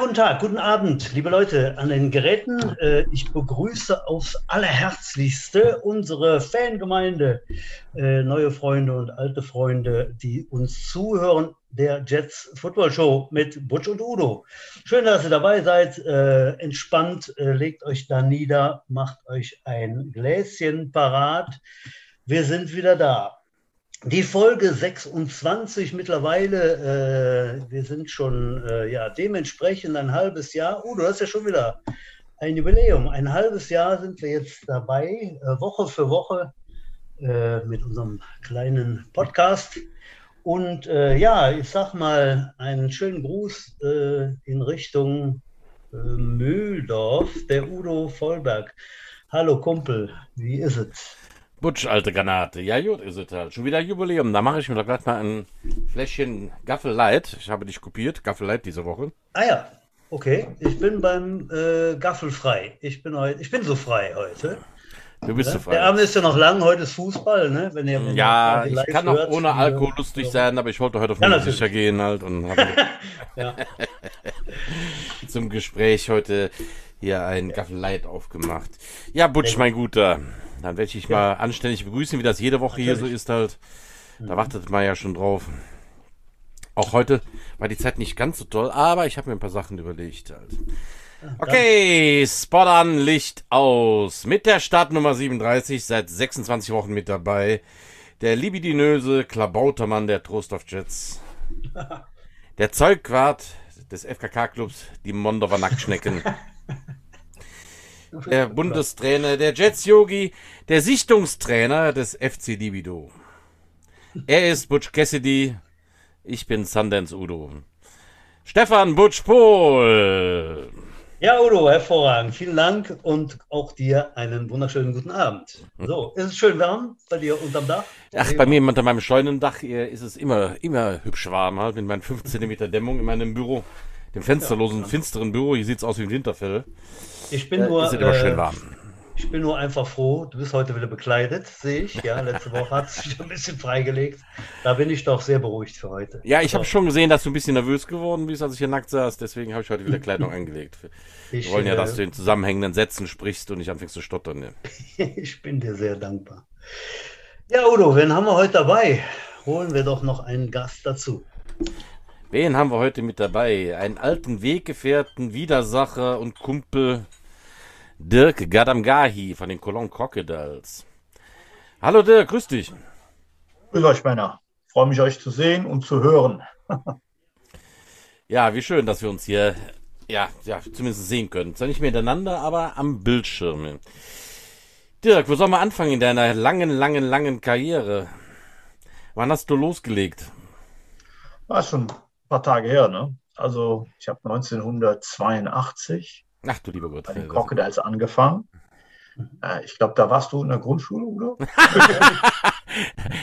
Guten Tag, guten Abend, liebe Leute an den Geräten. Äh, ich begrüße aufs allerherzlichste unsere Fangemeinde, äh, neue Freunde und alte Freunde, die uns zuhören, der Jets Football Show mit Butch und Udo. Schön, dass ihr dabei seid. Äh, entspannt, legt euch da nieder, macht euch ein Gläschen parat. Wir sind wieder da. Die Folge 26 mittlerweile, äh, wir sind schon äh, ja, dementsprechend ein halbes Jahr. Oh, du hast ja schon wieder ein Jubiläum. Ein halbes Jahr sind wir jetzt dabei, äh, Woche für Woche äh, mit unserem kleinen Podcast. Und äh, ja, ich sag mal einen schönen Gruß äh, in Richtung Mühldorf, der Udo Vollberg. Hallo Kumpel, wie ist es? Butsch, alte Granate. Ja, gut ist es halt. Schon wieder Jubiläum. Da mache ich mir doch gleich mal ein Fläschchen Gaffel Light. Ich habe dich kopiert, Gaffel Light diese Woche. Ah ja, okay. Ich bin beim äh, Gaffel frei. Ich bin, heute, ich bin so frei heute. Du bist so frei. Der Abend ist ja noch lang, heute ist Fußball, ne? Wenn ihr ja, ich kann auch ohne Alkohol lustig sein, aber ich wollte heute auf ja, sicher gehen halt und zum Gespräch heute hier ein Gaffel Light aufgemacht. Ja, Butsch, mein Guter. Dann werde ich ja. mal anständig begrüßen, wie das jede Woche Natürlich. hier so ist halt. Da mhm. wartet man ja schon drauf. Auch heute war die Zeit nicht ganz so toll, aber ich habe mir ein paar Sachen überlegt halt. Okay, Spot an, Licht aus. Mit der Startnummer 37, seit 26 Wochen mit dabei. Der libidinöse Klabautermann der Trost of Jets. Der Zeugwart des FKK-Clubs, die Mondover Nacktschnecken. der Bundestrainer der Jets Yogi, der Sichtungstrainer des FC Libido. Er ist Butch Cassidy, ich bin Sundance Udo. Stefan Butch Pohl. Ja, Udo, hervorragend. Vielen Dank und auch dir einen wunderschönen guten Abend. So, ist es schön warm bei dir unterm Dach? Ach, bei mir unter meinem Scheunendach ist es immer, immer hübsch warm, halt, mit meinen 5 cm Dämmung in meinem Büro, dem fensterlosen, ja, finsteren Büro. Hier sieht es aus wie ein Winterfell. Ich bin nur. Ist immer schön warm. Ich bin nur einfach froh, du bist heute wieder bekleidet, sehe ich. Ja, letzte Woche hat es sich ein bisschen freigelegt. Da bin ich doch sehr beruhigt für heute. Ja, ich habe schon gesehen, dass du ein bisschen nervös geworden bist, als ich hier nackt saß. Deswegen habe ich heute wieder Kleidung eingelegt. Wir ich, wollen ja, dass du in zusammenhängenden Sätzen sprichst und nicht anfängst zu stottern. Ja. ich bin dir sehr dankbar. Ja, Udo, wen haben wir heute dabei? Holen wir doch noch einen Gast dazu. Wen haben wir heute mit dabei? Einen alten Weggefährten, Widersacher und Kumpel Dirk Gadamgahi von den Cologne Crocodiles. Hallo Dirk, grüß dich. Grüß euch, Männer. Freue mich, euch zu sehen und zu hören. ja, wie schön, dass wir uns hier ja, ja, zumindest sehen können. Zwar nicht miteinander, aber am Bildschirm. Dirk, wo soll man anfangen in deiner langen, langen, langen Karriere? Wann hast du losgelegt? War schon ein paar Tage her, ne? Also, ich habe 1982 Ach du lieber Gott. Bei den Crocodiles angefangen. Äh, ich glaube, da warst du in der Grundschule, oder?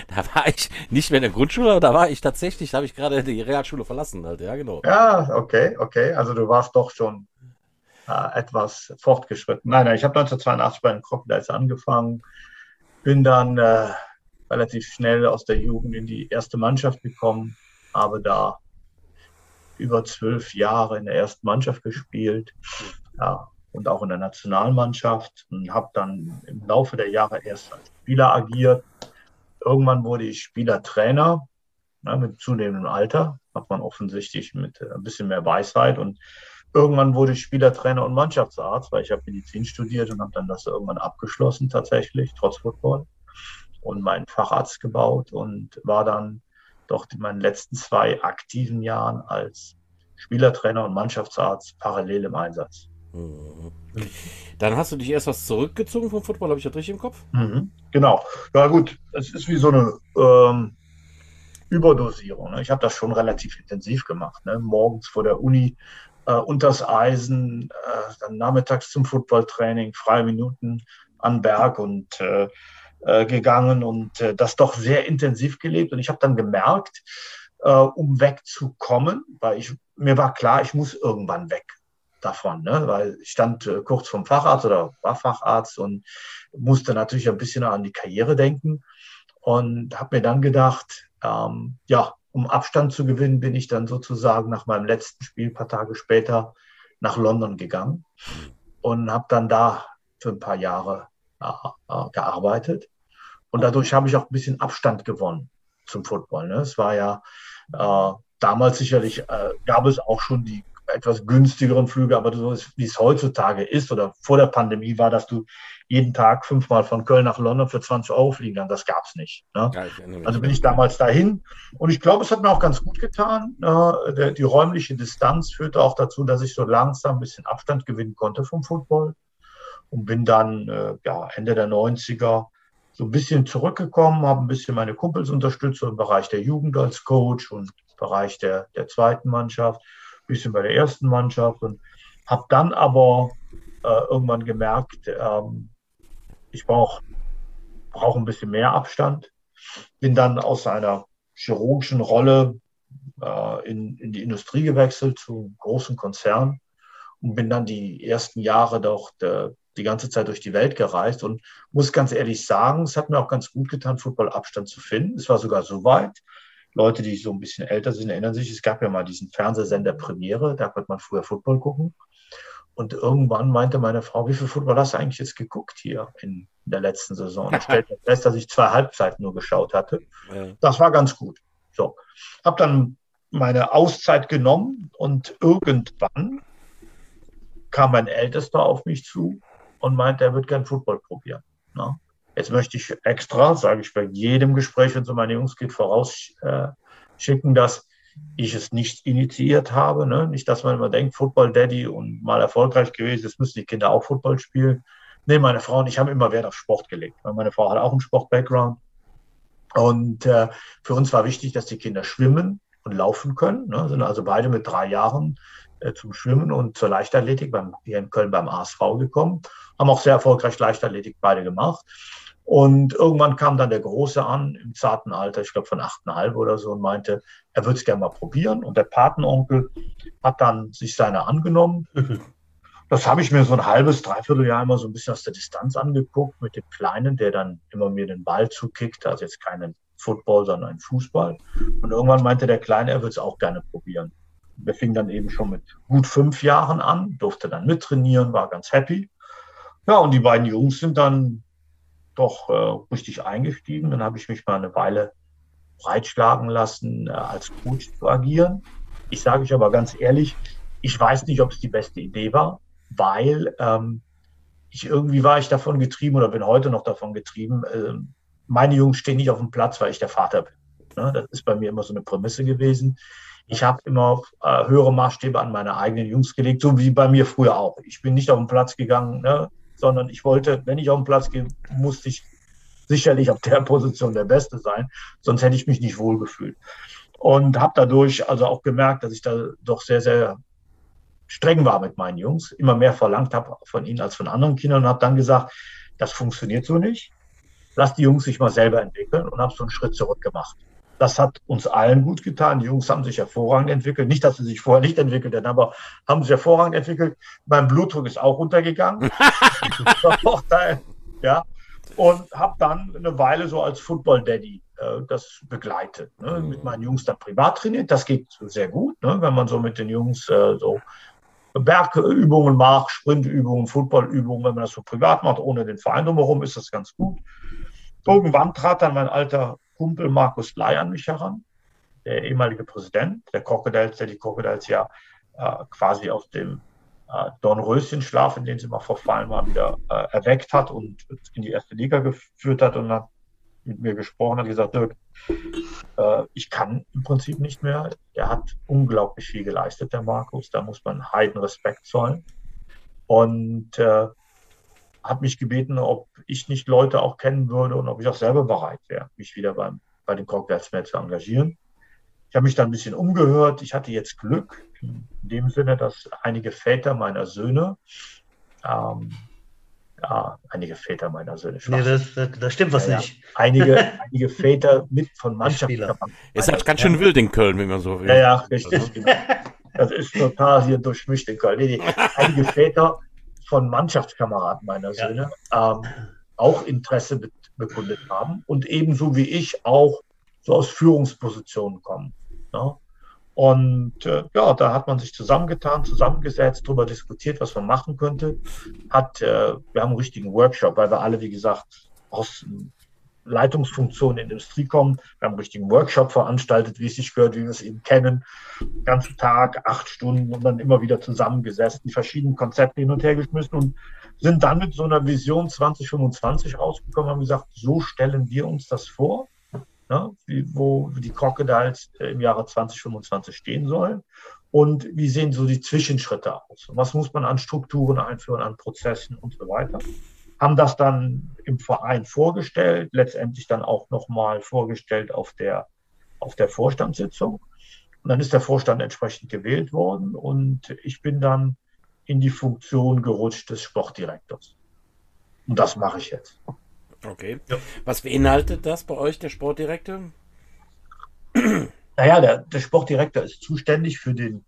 da war ich nicht mehr in der Grundschule, aber da war ich tatsächlich, da habe ich gerade die Realschule verlassen, halt, ja, genau. Ja, okay, okay. Also du warst doch schon äh, etwas fortgeschritten. Nein, nein, ich habe 1982 bei den Crocodiles angefangen, bin dann äh, relativ schnell aus der Jugend in die erste Mannschaft gekommen, habe da über zwölf Jahre in der ersten Mannschaft gespielt ja, und auch in der Nationalmannschaft und habe dann im Laufe der Jahre erst als Spieler agiert. Irgendwann wurde ich Spielertrainer. Ja, mit zunehmendem Alter hat man offensichtlich mit äh, ein bisschen mehr Weisheit und irgendwann wurde ich Spielertrainer und Mannschaftsarzt, weil ich habe Medizin studiert und habe dann das irgendwann abgeschlossen tatsächlich, trotz Football und meinen Facharzt gebaut und war dann doch in meinen letzten zwei aktiven Jahren als Spielertrainer und Mannschaftsarzt parallel im Einsatz. Mhm. Dann hast du dich erst was zurückgezogen vom Football, habe ich das richtig im Kopf? Mhm, genau. Ja gut, es ist wie so eine ähm, Überdosierung. Ne? Ich habe das schon relativ intensiv gemacht. Ne? Morgens vor der Uni äh, unters Eisen, äh, dann nachmittags zum Footballtraining, freie Minuten an Berg und äh, äh gegangen und äh, das doch sehr intensiv gelebt. Und ich habe dann gemerkt, äh, um wegzukommen, weil ich mir war klar, ich muss irgendwann weg davon, ne? weil ich stand äh, kurz vom Facharzt oder war Facharzt und musste natürlich ein bisschen an die Karriere denken und habe mir dann gedacht, ähm, ja, um Abstand zu gewinnen, bin ich dann sozusagen nach meinem letzten Spiel, ein paar Tage später, nach London gegangen und habe dann da für ein paar Jahre äh, äh, gearbeitet. Und dadurch habe ich auch ein bisschen Abstand gewonnen zum Football. Ne? Es war ja äh, damals sicherlich, äh, gab es auch schon die etwas günstigeren Flüge, aber so ist, wie es heutzutage ist oder vor der Pandemie war, dass du jeden Tag fünfmal von Köln nach London für 20 Euro fliegen kannst. Das gab es nicht. Ne? Ja, also bin ich damals dahin und ich glaube, es hat mir auch ganz gut getan. Der, die räumliche Distanz führte auch dazu, dass ich so langsam ein bisschen Abstand gewinnen konnte vom Football und bin dann äh, ja, Ende der 90er so ein bisschen zurückgekommen, habe ein bisschen meine Kumpels unterstützt im Bereich der Jugend als Coach und im Bereich der, der zweiten Mannschaft bisschen bei der ersten Mannschaft und habe dann aber äh, irgendwann gemerkt, ähm, ich brauche brauch ein bisschen mehr Abstand. Bin dann aus einer chirurgischen Rolle äh, in, in die Industrie gewechselt zu einem großen Konzern und bin dann die ersten Jahre doch de, die ganze Zeit durch die Welt gereist und muss ganz ehrlich sagen, es hat mir auch ganz gut getan, Football-Abstand zu finden. Es war sogar so weit, Leute, die so ein bisschen älter sind, erinnern sich, es gab ja mal diesen Fernsehsender Premiere, da konnte man früher Football gucken. Und irgendwann meinte meine Frau, wie viel Football hast du eigentlich jetzt geguckt hier in der letzten Saison? Ich stellte fest, dass ich zwei Halbzeiten nur geschaut hatte. Das war ganz gut. So, habe dann meine Auszeit genommen und irgendwann kam mein Ältester auf mich zu und meinte, er würde gern Football probieren. Ne? Jetzt möchte ich extra, sage ich bei jedem Gespräch, wenn es um meine Jungs geht, vorausschicken, dass ich es nicht initiiert habe. Ne? Nicht, dass man immer denkt, Football Daddy und mal erfolgreich gewesen, jetzt müssen die Kinder auch Football spielen. Nee, meine Frau und ich haben immer Wert auf Sport gelegt. Meine Frau hat auch einen Sport-Background. Und äh, für uns war wichtig, dass die Kinder schwimmen und laufen können. Ne? Sind also beide mit drei Jahren äh, zum Schwimmen und zur Leichtathletik beim, hier in Köln beim ASV gekommen. Haben auch sehr erfolgreich Leichtathletik beide gemacht. Und irgendwann kam dann der Große an, im zarten Alter, ich glaube von achteinhalb oder so, und meinte, er würde es gerne mal probieren. Und der Patenonkel hat dann sich seiner angenommen. Das habe ich mir so ein halbes, dreiviertel Jahr immer so ein bisschen aus der Distanz angeguckt mit dem Kleinen, der dann immer mir den Ball zukickt, also jetzt keinen Football, sondern einen Fußball. Und irgendwann meinte der Kleine, er würde es auch gerne probieren. Wir fingen dann eben schon mit gut fünf Jahren an, durfte dann mittrainieren, war ganz happy. Ja, und die beiden Jungs sind dann doch äh, richtig eingestiegen. Dann habe ich mich mal eine Weile breitschlagen lassen, äh, als Coach zu agieren. Ich sage euch aber ganz ehrlich, ich weiß nicht, ob es die beste Idee war, weil ähm, ich irgendwie war ich davon getrieben oder bin heute noch davon getrieben. Äh, meine Jungs stehen nicht auf dem Platz, weil ich der Vater bin. Ne? Das ist bei mir immer so eine Prämisse gewesen. Ich habe immer äh, höhere Maßstäbe an meine eigenen Jungs gelegt, so wie bei mir früher auch. Ich bin nicht auf den Platz gegangen, ne? Sondern ich wollte, wenn ich auf den Platz gehe, musste ich sicherlich auf der Position der Beste sein, sonst hätte ich mich nicht wohlgefühlt. Und habe dadurch also auch gemerkt, dass ich da doch sehr, sehr streng war mit meinen Jungs, immer mehr verlangt habe von ihnen als von anderen Kindern und habe dann gesagt, das funktioniert so nicht. Lass die Jungs sich mal selber entwickeln und habe so einen Schritt zurück gemacht. Das hat uns allen gut getan. Die Jungs haben sich hervorragend entwickelt. Nicht, dass sie sich vorher nicht entwickelt hätten, aber haben sich hervorragend entwickelt. Mein Blutdruck ist auch runtergegangen. ja. Und habe dann eine Weile so als Football Daddy äh, das begleitet. Ne? Mit meinen Jungs dann privat trainiert. Das geht sehr gut, ne? wenn man so mit den Jungs äh, so Bergübungen macht, Sprintübungen, Footballübungen, wenn man das so privat macht, ohne den Verein drumherum, ist das ganz gut. Irgendwann trat dann mein alter Kumpel Markus Ley an mich heran, der ehemalige Präsident der Crocodiles, der die Crocodiles ja äh, quasi aus dem äh, Dornröschenschlaf, in den sie mal verfallen waren, wieder äh, erweckt hat und in die erste Liga geführt hat und hat mit mir gesprochen, hat gesagt, Dirk, äh, ich kann im Prinzip nicht mehr. Er hat unglaublich viel geleistet, der Markus. Da muss man heiden Respekt zollen. Und äh, hat mich gebeten, ob ich nicht Leute auch kennen würde und ob ich auch selber bereit wäre, mich wieder beim, bei den mehr zu engagieren. Ich habe mich dann ein bisschen umgehört. Ich hatte jetzt Glück in dem Sinne, dass einige Väter meiner Söhne, ähm, ja, einige Väter meiner Söhne. Nee, das, das, das stimmt was ja, nicht. Einige, einige Väter mit von Mannschaften. Es hat ganz schön wild in Köln, wie man so will. Ja, ja, richtig. Genau. Das ist total hier durchmischt in Köln. Nee, nee. Einige Väter von Mannschaftskameraden meiner Söhne ähm, auch Interesse bekundet haben und ebenso wie ich auch so aus Führungspositionen kommen. Ne? Und äh, ja, da hat man sich zusammengetan, zusammengesetzt, darüber diskutiert, was man machen könnte. Hat, äh, wir haben einen richtigen Workshop, weil wir alle, wie gesagt, aus Leitungsfunktionen in der Industrie kommen. Wir haben einen richtigen Workshop veranstaltet, wie es sich gehört, wie wir es eben kennen. Den ganzen Tag, acht Stunden und dann immer wieder zusammengesetzt, die verschiedenen Konzepte hin und her geschmissen und sind dann mit so einer Vision 2025 rausgekommen, haben gesagt, so stellen wir uns das vor, ne, wie, wo die Crocodiles äh, im Jahre 2025 stehen sollen und wie sehen so die Zwischenschritte aus? Was muss man an Strukturen einführen, an Prozessen und so weiter? Haben das dann im Verein vorgestellt, letztendlich dann auch nochmal vorgestellt auf der, auf der Vorstandssitzung. Und dann ist der Vorstand entsprechend gewählt worden und ich bin dann in die Funktion gerutscht des Sportdirektors. Und das mache ich jetzt. Okay. Ja. Was beinhaltet das bei euch, der Sportdirektor? Naja, der, der Sportdirektor ist zuständig für den,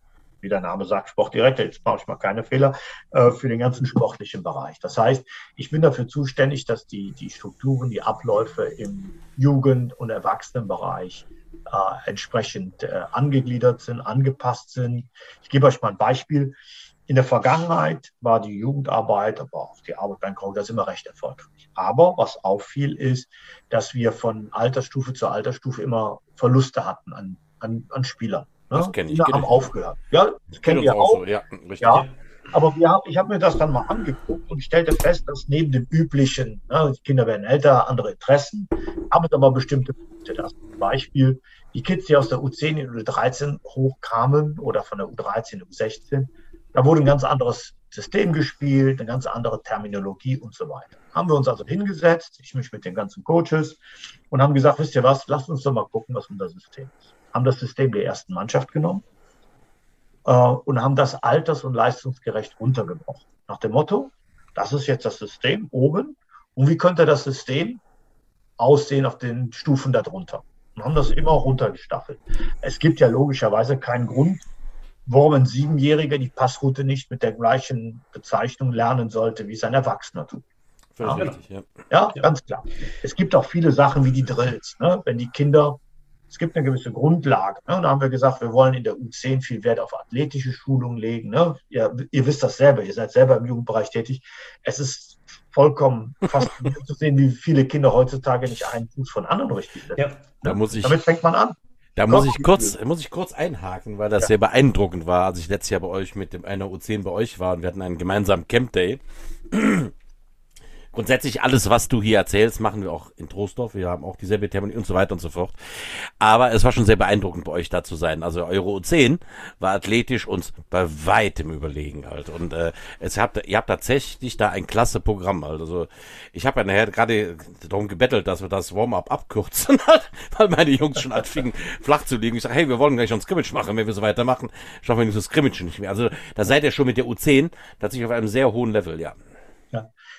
wie der Name sagt, Sportdirektor, jetzt mache ich mal keine Fehler, äh, für den ganzen sportlichen Bereich. Das heißt, ich bin dafür zuständig, dass die, die Strukturen, die Abläufe im Jugend- und Erwachsenenbereich äh, entsprechend äh, angegliedert sind, angepasst sind. Ich gebe euch mal ein Beispiel. In der Vergangenheit war die Jugendarbeit, aber auch die Arbeit beim Kongress immer recht erfolgreich. Aber was auffiel, ist, dass wir von Altersstufe zu Altersstufe immer Verluste hatten an, an, an Spielern. Ne? Das kenne ich. Die haben ich. aufgehört. Ja, das kennen wir auch. So. Ja, richtig. ja, aber wir, ich habe mir das dann mal angeguckt und stellte fest, dass neben dem üblichen, ne, die Kinder werden älter, andere Interessen, haben es aber bestimmte Punkte. Das Beispiel, die Kids, die aus der U10 in die U13 hochkamen oder von der U13 in die U16, da wurde ein ganz anderes System gespielt, eine ganz andere Terminologie und so weiter. Haben wir uns also hingesetzt, ich mich mit den ganzen Coaches und haben gesagt, wisst ihr was, lasst uns doch mal gucken, was unser System ist. Haben das System der ersten Mannschaft genommen äh, und haben das alters- und leistungsgerecht runtergebrochen. Nach dem Motto, das ist jetzt das System oben und wie könnte das System aussehen auf den Stufen darunter? Und haben das immer runtergestaffelt. Es gibt ja logischerweise keinen Grund, warum ein Siebenjähriger die Passroute nicht mit der gleichen Bezeichnung lernen sollte, wie es ein Erwachsener tut. Ja, richtig, ja. ja, ganz klar. Es gibt auch viele Sachen wie die Drills. Ne? Wenn die Kinder, es gibt eine gewisse Grundlage. Ne? Und da haben wir gesagt, wir wollen in der U10 viel Wert auf athletische Schulung legen. Ne? Ihr, ihr wisst das selber, ihr seid selber im Jugendbereich tätig. Es ist vollkommen faszinierend zu sehen, wie viele Kinder heutzutage nicht einen Fuß von anderen richtig setzen. Ja, da muss ich, Damit fängt man an. Da muss ich kurz, muss ich kurz einhaken, weil das ja. sehr beeindruckend war, als ich letztes Jahr bei euch mit dem einer U10 bei euch war und wir hatten einen gemeinsamen Camp Day grundsätzlich alles, was du hier erzählst, machen wir auch in Trostorf. Wir haben auch dieselbe Terminologie und so weiter und so fort. Aber es war schon sehr beeindruckend, bei euch da zu sein. Also Euro 10 war athletisch uns bei weitem überlegen halt. Und äh, es habt, ihr habt tatsächlich da ein klasse Programm. Halt. Also ich habe ja nachher gerade darum gebettelt, dass wir das Warm-up abkürzen, weil meine Jungs schon anfingen flach zu liegen. Ich sage, hey, wir wollen gleich ein Scrimmage machen. Wenn wir so weitermachen, schaffen wir nicht so Scrimmage nicht mehr. Also da seid ihr schon mit der U10 tatsächlich auf einem sehr hohen Level, ja.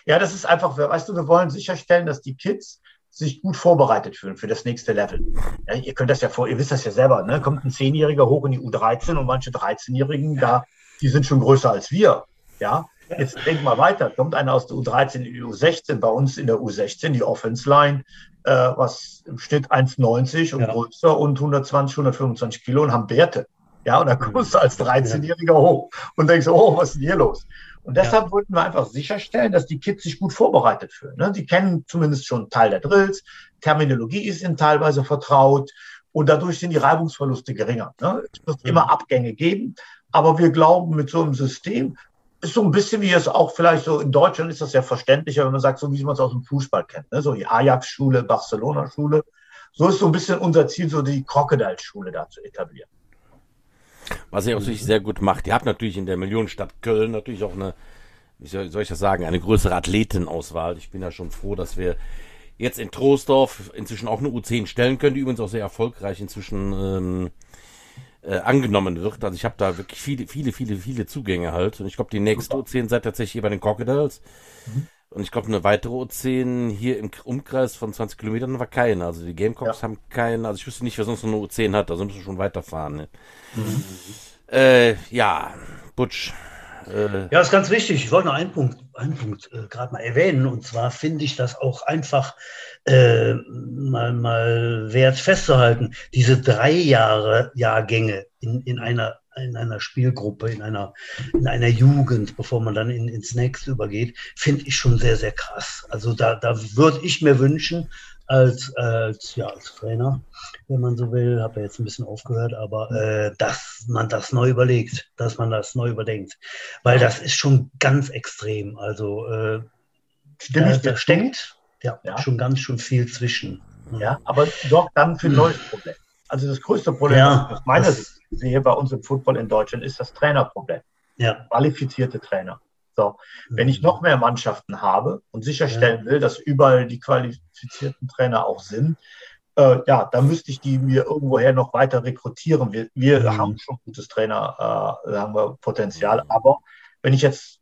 Ja. Das ist einfach, weißt du, wir wollen sicherstellen, dass die Kids sich gut vorbereitet fühlen für das nächste Level. Ja, ihr könnt das ja vor, ihr wisst das ja selber, ne? Kommt ein Zehnjähriger hoch in die U13 und manche 13-Jährigen, da, die sind schon größer als wir. Ja, jetzt denk mal weiter. Kommt einer aus der U13 in die U16, bei uns in der U16, die Offense Line, äh, was im Schnitt 1,90 und ja. größer und 120, 125 Kilo und haben Werte. Ja, und dann kommst du als 13-Jähriger hoch und denkst, oh, was ist denn hier los? Und deshalb ja. wollten wir einfach sicherstellen, dass die Kids sich gut vorbereitet fühlen. Ne? Die kennen zumindest schon einen Teil der Drills, Terminologie ist ihnen teilweise vertraut und dadurch sind die Reibungsverluste geringer. Ne? Es wird mhm. immer Abgänge geben, aber wir glauben, mit so einem System ist so ein bisschen wie es auch vielleicht so in Deutschland ist das ja verständlicher, wenn man sagt, so wie man es aus dem Fußball kennt, ne? so die Ajax-Schule, Barcelona-Schule. So ist so ein bisschen unser Ziel, so die Crocodile-Schule da zu etablieren. Was ihr auch natürlich sehr gut macht. Ihr habt natürlich in der Millionenstadt Köln natürlich auch eine, wie soll, ich das sagen, eine größere Athletenauswahl. Ich bin ja schon froh, dass wir jetzt in Troisdorf inzwischen auch eine U10 stellen können, die übrigens auch sehr erfolgreich inzwischen ähm, äh, angenommen wird. Also ich habe da wirklich viele, viele, viele, viele Zugänge halt. Und ich glaube, die nächste U10 seid tatsächlich hier bei den Crocodiles. Mhm. Und ich glaube, eine weitere U10 hier im Umkreis von 20 Kilometern war keine. Also die Gamecocks ja. haben keinen. Also ich wüsste nicht, wer sonst noch eine U10 hat. Also müssen wir schon weiterfahren. Ne? Mhm. Äh, ja, Butch. Äh, ja, ist ganz wichtig. Ich wollte noch einen Punkt, einen Punkt äh, gerade mal erwähnen. Und zwar finde ich das auch einfach äh, mal, mal wert festzuhalten. Diese drei Jahre Jahrgänge in, in einer in einer Spielgruppe, in einer, in einer Jugend, bevor man dann in, ins nächste übergeht, finde ich schon sehr, sehr krass. Also da, da würde ich mir wünschen, als, als, ja, als Trainer, wenn man so will, habe ja jetzt ein bisschen aufgehört, aber äh, dass man das neu überlegt, dass man das neu überdenkt. Weil das ist schon ganz extrem. Also äh, da, da steckt ja, ja, schon ganz schön viel zwischen. Ja, aber doch dann für ein neues Problem. Also das größte Problem ja, aus meiner Sicht sehe bei uns im Football in Deutschland ist das Trainerproblem. Ja. Qualifizierte Trainer. So, wenn ich noch mehr Mannschaften habe und sicherstellen will, dass überall die qualifizierten Trainer auch sind, äh, ja, dann müsste ich die mir irgendwoher noch weiter rekrutieren. Wir, wir mhm. haben schon gutes Trainer, äh, haben wir Potenzial. Aber wenn ich jetzt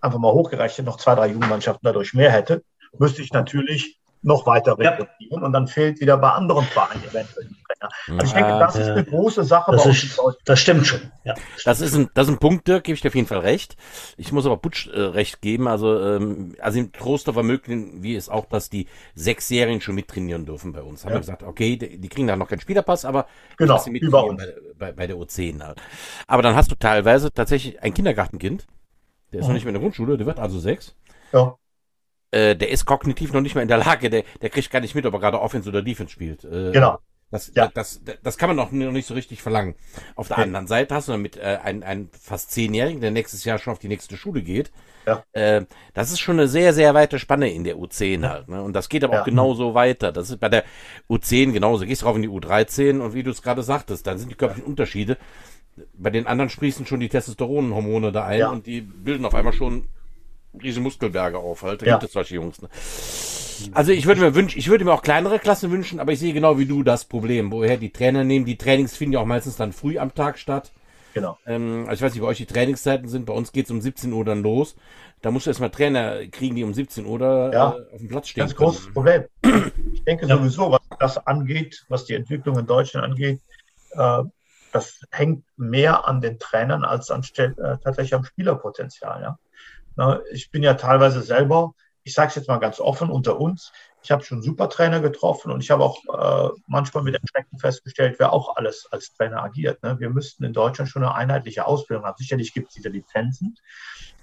einfach mal hochgerechnet noch zwei, drei Jugendmannschaften dadurch mehr hätte, müsste ich natürlich noch weiter rekrutieren ja. und dann fehlt wieder bei anderen Vereinen eventuell die Trainer. Also ich denke, das ist eine große Sache. Das, ist, das stimmt schon. Ja. Das ist ein, das ist ein Punkt, Dirk, gebe ich dir auf jeden Fall recht. Ich muss aber Butsch äh, recht geben. Also, ähm, also im Troster vermögen wir es auch, dass die sechs Serien schon mittrainieren dürfen bei uns. Haben ja. wir gesagt, okay, die, die, kriegen da noch keinen Spielerpass, aber genau, sie mittrainieren bei, bei, bei, der O10 halt. Aber dann hast du teilweise tatsächlich ein Kindergartenkind, der ist mhm. noch nicht mehr in der Grundschule, der wird also sechs. Ja äh, der ist kognitiv noch nicht mehr in der Lage, der, der kriegt gar nicht mit, ob er gerade Offense oder Defense spielt. Äh, genau. Das, ja. das, das, das kann man noch nicht so richtig verlangen. Auf der okay. anderen Seite hast du dann mit äh, einem, einem fast Zehnjährigen, der nächstes Jahr schon auf die nächste Schule geht. Ja. Äh, das ist schon eine sehr, sehr weite Spanne in der U10 halt. Ne? Und das geht aber ja. auch genauso weiter. Das ist bei der U10 genauso. Gehst rauf in die U13 und wie du es gerade sagtest, dann sind die körperlichen Unterschiede. Bei den anderen sprießen schon die Testosteronhormone da ein ja. und die bilden auf einmal schon riesen Muskelberge auf halt. Da ja. gibt es solche Jungs. Ne? Also ich würde mir wünschen, ich würde mir auch kleinere Klassen wünschen, aber ich sehe genau wie du das Problem, woher die Trainer nehmen. Die Trainings finden ja auch meistens dann früh am Tag statt. Genau. Ähm, also ich weiß nicht, bei euch die Trainingszeiten sind. Bei uns geht es um 17 Uhr dann los. Da musst du erstmal Trainer kriegen, die um 17 Uhr da, ja, äh, auf dem Platz stehen. Ganz können. großes Problem. Ich denke ja. sowieso, was das angeht, was die Entwicklung in Deutschland angeht, äh, das hängt mehr an den Trainern als an, äh, tatsächlich am Spielerpotenzial. Ja? Ich bin ja teilweise selber, ich sage es jetzt mal ganz offen unter uns, ich habe schon super Trainer getroffen und ich habe auch äh, manchmal mit Erschrecken festgestellt, wer auch alles als Trainer agiert. Ne? Wir müssten in Deutschland schon eine einheitliche Ausbildung haben. Sicherlich gibt es diese Lizenzen,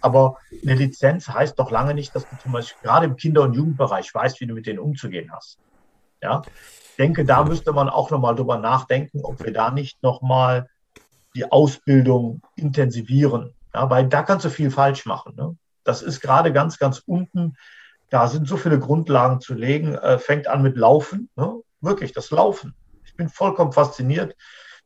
aber eine Lizenz heißt doch lange nicht, dass du zum Beispiel gerade im Kinder- und Jugendbereich weißt, wie du mit denen umzugehen hast. Ja, ich denke, da müsste man auch nochmal drüber nachdenken, ob wir da nicht nochmal die Ausbildung intensivieren. Ja, weil da kannst du viel falsch machen. Ne? Das ist gerade ganz, ganz unten. Da sind so viele Grundlagen zu legen. Äh, fängt an mit Laufen. Ne? Wirklich, das Laufen. Ich bin vollkommen fasziniert,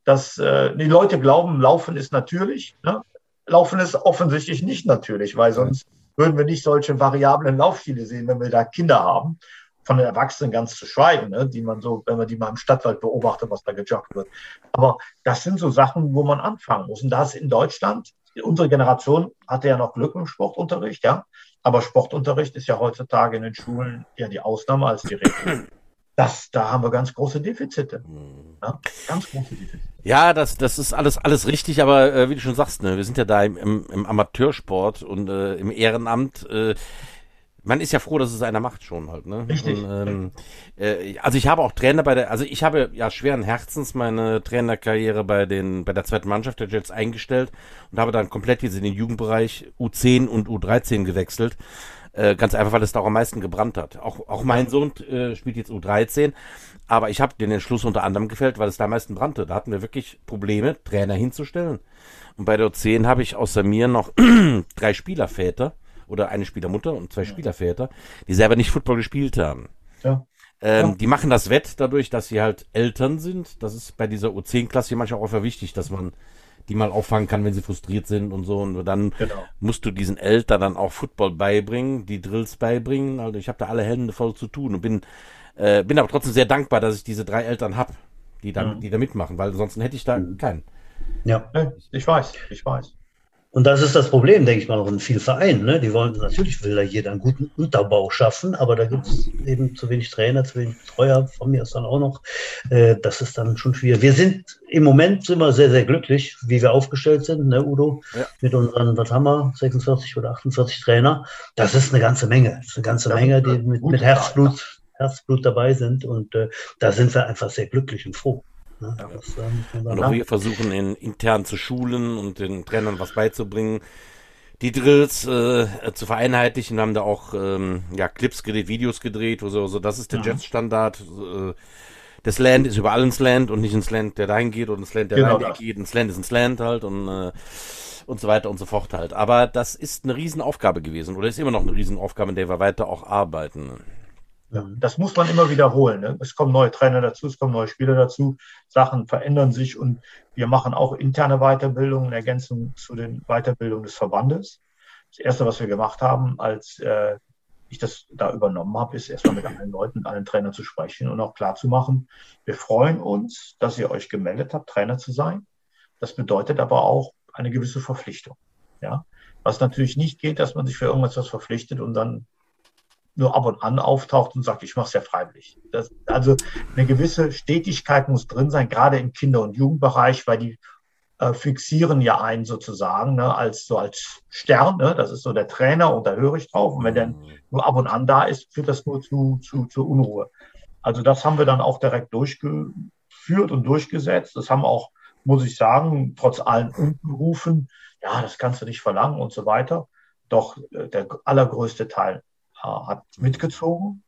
dass äh, die Leute glauben, Laufen ist natürlich. Ne? Laufen ist offensichtlich nicht natürlich, weil sonst würden wir nicht solche variablen Laufstile sehen, wenn wir da Kinder haben. Von den Erwachsenen ganz zu schweigen, ne? die man so, wenn man die mal im Stadtwald beobachtet, was da gejoggt wird. Aber das sind so Sachen, wo man anfangen muss. Und da ist in Deutschland unsere Generation hatte ja noch Glück im Sportunterricht, ja. Aber Sportunterricht ist ja heutzutage in den Schulen eher die Ausnahme als die Regel. Das, da haben wir ganz große Defizite. Ja, ganz große Defizite. Ja, das, das ist alles, alles richtig, aber äh, wie du schon sagst, ne, wir sind ja da im, im, im Amateursport und äh, im Ehrenamt. Äh, man ist ja froh, dass es einer macht schon halt, ne? Richtig. Und, ähm, äh, also ich habe auch Trainer bei der, also ich habe ja schweren Herzens meine Trainerkarriere bei den, bei der zweiten Mannschaft der Jets eingestellt und habe dann komplett jetzt in den Jugendbereich U10 und U13 gewechselt. Äh, ganz einfach, weil es da auch am meisten gebrannt hat. Auch, auch mein Sohn äh, spielt jetzt U13, aber ich habe den Entschluss unter anderem gefällt, weil es da am meisten brannte. Da hatten wir wirklich Probleme, Trainer hinzustellen. Und bei der U10 habe ich außer mir noch drei Spielerväter oder eine Spielermutter und zwei Spielerväter, die selber nicht Football gespielt haben. Ja. Ähm, ja. Die machen das wett dadurch, dass sie halt Eltern sind. Das ist bei dieser U10-Klasse manchmal auch wichtig, dass man die mal auffangen kann, wenn sie frustriert sind und so. Und dann genau. musst du diesen Eltern dann auch Football beibringen, die Drills beibringen. Also ich habe da alle Hände voll zu tun und bin, äh, bin aber trotzdem sehr dankbar, dass ich diese drei Eltern habe, die, da, mhm. die da mitmachen, weil sonst hätte ich da mhm. keinen. Ja, ich weiß, ich weiß. Und das ist das Problem, denke ich mal, auch in vielen Vereinen. Ne? Die wollen natürlich will da jeder einen guten Unterbau schaffen, aber da gibt es eben zu wenig Trainer, zu wenig Betreuer, von mir aus dann auch noch. Äh, das ist dann schon schwierig. Wir sind im Moment sind wir sehr, sehr glücklich, wie wir aufgestellt sind, ne, Udo? Ja. Mit unseren, was haben wir, 46 oder 48 Trainer. Das ist eine ganze Menge. Das ist eine ganze ja, Menge, die mit, mit Herzblut, Herzblut dabei sind. Und äh, da sind wir einfach sehr glücklich und froh. Ne? Ja. Das, ähm, und auch wir versuchen in, intern zu schulen und den Trainern was beizubringen, die Drills äh, zu vereinheitlichen, haben da auch ähm, ja, Clips gedreht, Videos gedreht, so, so das ist der ja. Jets-Standard. Äh, das Land ist überall ins Land und nicht ins Land, der dahin geht und ins Land, der genau dahin geht. Ins Land ist ins Land halt und äh, und so weiter und so fort halt. Aber das ist eine Riesenaufgabe gewesen oder ist immer noch eine Riesenaufgabe, in der wir weiter auch arbeiten. Ja, das muss man immer wiederholen. Ne? Es kommen neue Trainer dazu, es kommen neue Spieler dazu, Sachen verändern sich und wir machen auch interne Weiterbildungen in Ergänzung zu den Weiterbildungen des Verbandes. Das Erste, was wir gemacht haben, als äh, ich das da übernommen habe, ist erstmal mit allen Leuten, allen Trainern zu sprechen und auch klar zu machen, wir freuen uns, dass ihr euch gemeldet habt, Trainer zu sein. Das bedeutet aber auch eine gewisse Verpflichtung. Ja? Was natürlich nicht geht, dass man sich für irgendwas verpflichtet und dann nur ab und an auftaucht und sagt, ich mache es ja freiwillig. Das, also eine gewisse Stetigkeit muss drin sein, gerade im Kinder- und Jugendbereich, weil die äh, fixieren ja einen sozusagen ne, als so als Stern. Ne, das ist so der Trainer und da höre ich drauf. Und wenn der nur ab und an da ist, führt das nur zu, zu, zu Unruhe. Also das haben wir dann auch direkt durchgeführt und durchgesetzt. Das haben auch, muss ich sagen, trotz allen Unberufen, ja, das kannst du nicht verlangen und so weiter. Doch äh, der allergrößte Teil hat mitgezogen.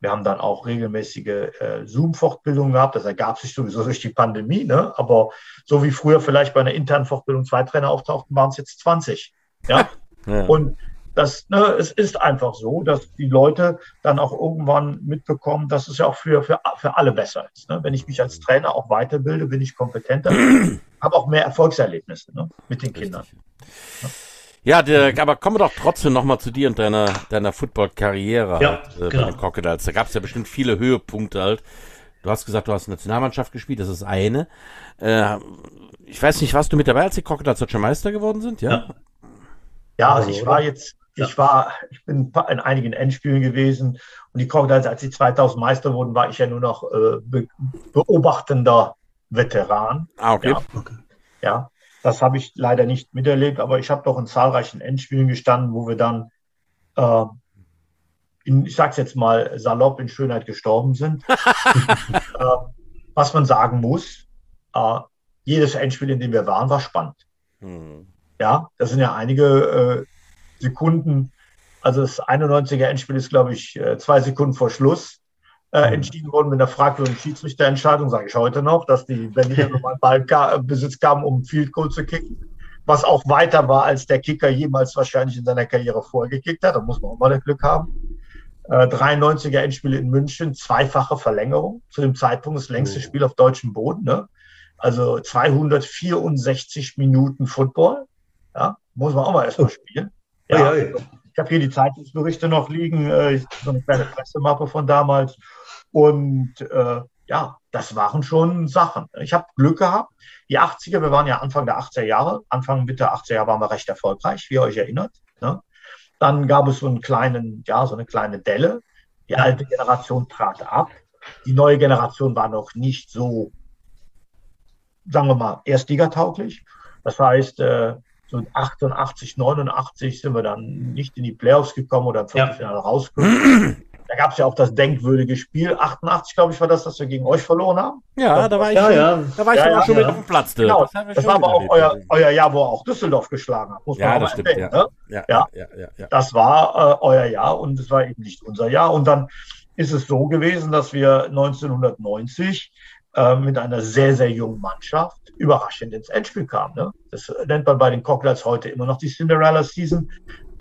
Wir haben dann auch regelmäßige äh, Zoom-Fortbildungen gehabt. Das ergab sich sowieso durch die Pandemie. Ne? Aber so wie früher vielleicht bei einer internen Fortbildung zwei Trainer auftauchten, waren es jetzt 20. Ja? ja. Und das, ne, es ist einfach so, dass die Leute dann auch irgendwann mitbekommen, dass es ja auch für, für, für alle besser ist. Ne? Wenn ich mich als Trainer auch weiterbilde, bin ich kompetenter, habe auch mehr Erfolgserlebnisse ne, mit den Kindern. Ja. Ja, der, aber kommen wir doch trotzdem nochmal zu dir und deiner, deiner Football-Karriere ja, halt, äh, genau. bei den Crocodiles. Da gab es ja bestimmt viele Höhepunkte halt. Du hast gesagt, du hast Nationalmannschaft gespielt, das ist eine. Äh, ich weiß nicht, warst du mit dabei, als die Crocodiles deutscher Meister geworden sind? Ja, ja, ja also ich war jetzt, ich war, ich bin in einigen Endspielen gewesen und die Crocodiles, als sie 2000 Meister wurden, war ich ja nur noch äh, be beobachtender Veteran. Ah, okay. Ja. okay. ja. Das habe ich leider nicht miterlebt, aber ich habe doch in zahlreichen Endspielen gestanden, wo wir dann, äh, in, ich sage es jetzt mal salopp, in Schönheit gestorben sind. äh, was man sagen muss, äh, jedes Endspiel, in dem wir waren, war spannend. Mhm. Ja, das sind ja einige äh, Sekunden. Also das 91er Endspiel ist, glaube ich, äh, zwei Sekunden vor Schluss. Entschieden worden mit einer fragwürdigen Schiedsrichterentscheidung, sage ich heute noch, dass die Berliner nochmal Ballbesitz kamen, um Field Goal zu kicken, was auch weiter war, als der Kicker jemals wahrscheinlich in seiner Karriere vorgekickt hat. Da muss man auch mal das Glück haben. Äh, 93er Endspiele in München, zweifache Verlängerung. Zu dem Zeitpunkt das längste oh. Spiel auf deutschem Boden. Ne? Also 264 Minuten Football. Ja, muss man auch mal erstmal spielen. Ja, ich habe hier die Zeitungsberichte noch liegen, äh, so eine kleine Pressemappe von damals. Und äh, ja, das waren schon Sachen. Ich habe Glück gehabt. Die 80er, wir waren ja Anfang der 80er Jahre, Anfang Mitte 80er Jahre waren wir recht erfolgreich, wie ihr euch erinnert. Ne? Dann gab es so einen kleinen, ja, so eine kleine Delle. Die alte Generation trat ab. Die neue Generation war noch nicht so, sagen wir mal, erstligatauglich. Das heißt, äh, so 88, 89 sind wir dann nicht in die Playoffs gekommen oder im Viertelfinale ja. rausgekommen. Da gab es ja auch das denkwürdige Spiel. 88, glaube ich, war das, das wir gegen euch verloren haben. Ja, da war ich, ja, schon, ja. Da war ich ja, schon mit auf dem Platz. Genau, das, das war aber auch euer, euer, Jahr, wo er auch Düsseldorf geschlagen hat. Muss man ja, das stimmt. Erwähnen, ne? ja. Ja, ja, Das war äh, euer Jahr und es war eben nicht unser Jahr. Und dann ist es so gewesen, dass wir 1990 äh, mit einer sehr, sehr jungen Mannschaft überraschend ins Endspiel kamen. Ne? Das nennt man bei den Cocktails heute immer noch die Cinderella Season.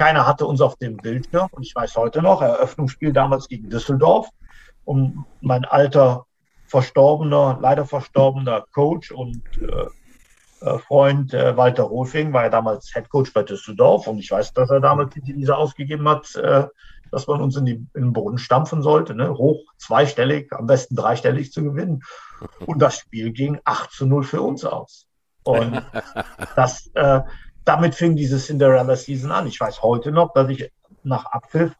Keiner hatte uns auf dem Bildschirm und ich weiß heute noch, Eröffnungsspiel damals gegen Düsseldorf. Und mein alter verstorbener, leider verstorbener Coach und äh, äh Freund äh, Walter Rolfing war ja damals Head Coach bei Düsseldorf und ich weiß, dass er damals die Devise ausgegeben hat, äh, dass man uns in, die, in den Boden stampfen sollte, ne? hoch zweistellig, am besten dreistellig zu gewinnen. Und das Spiel ging 8 zu 0 für uns aus. Und das, äh, damit fing diese Cinderella-Season an. Ich weiß heute noch, dass ich nach Abpfiff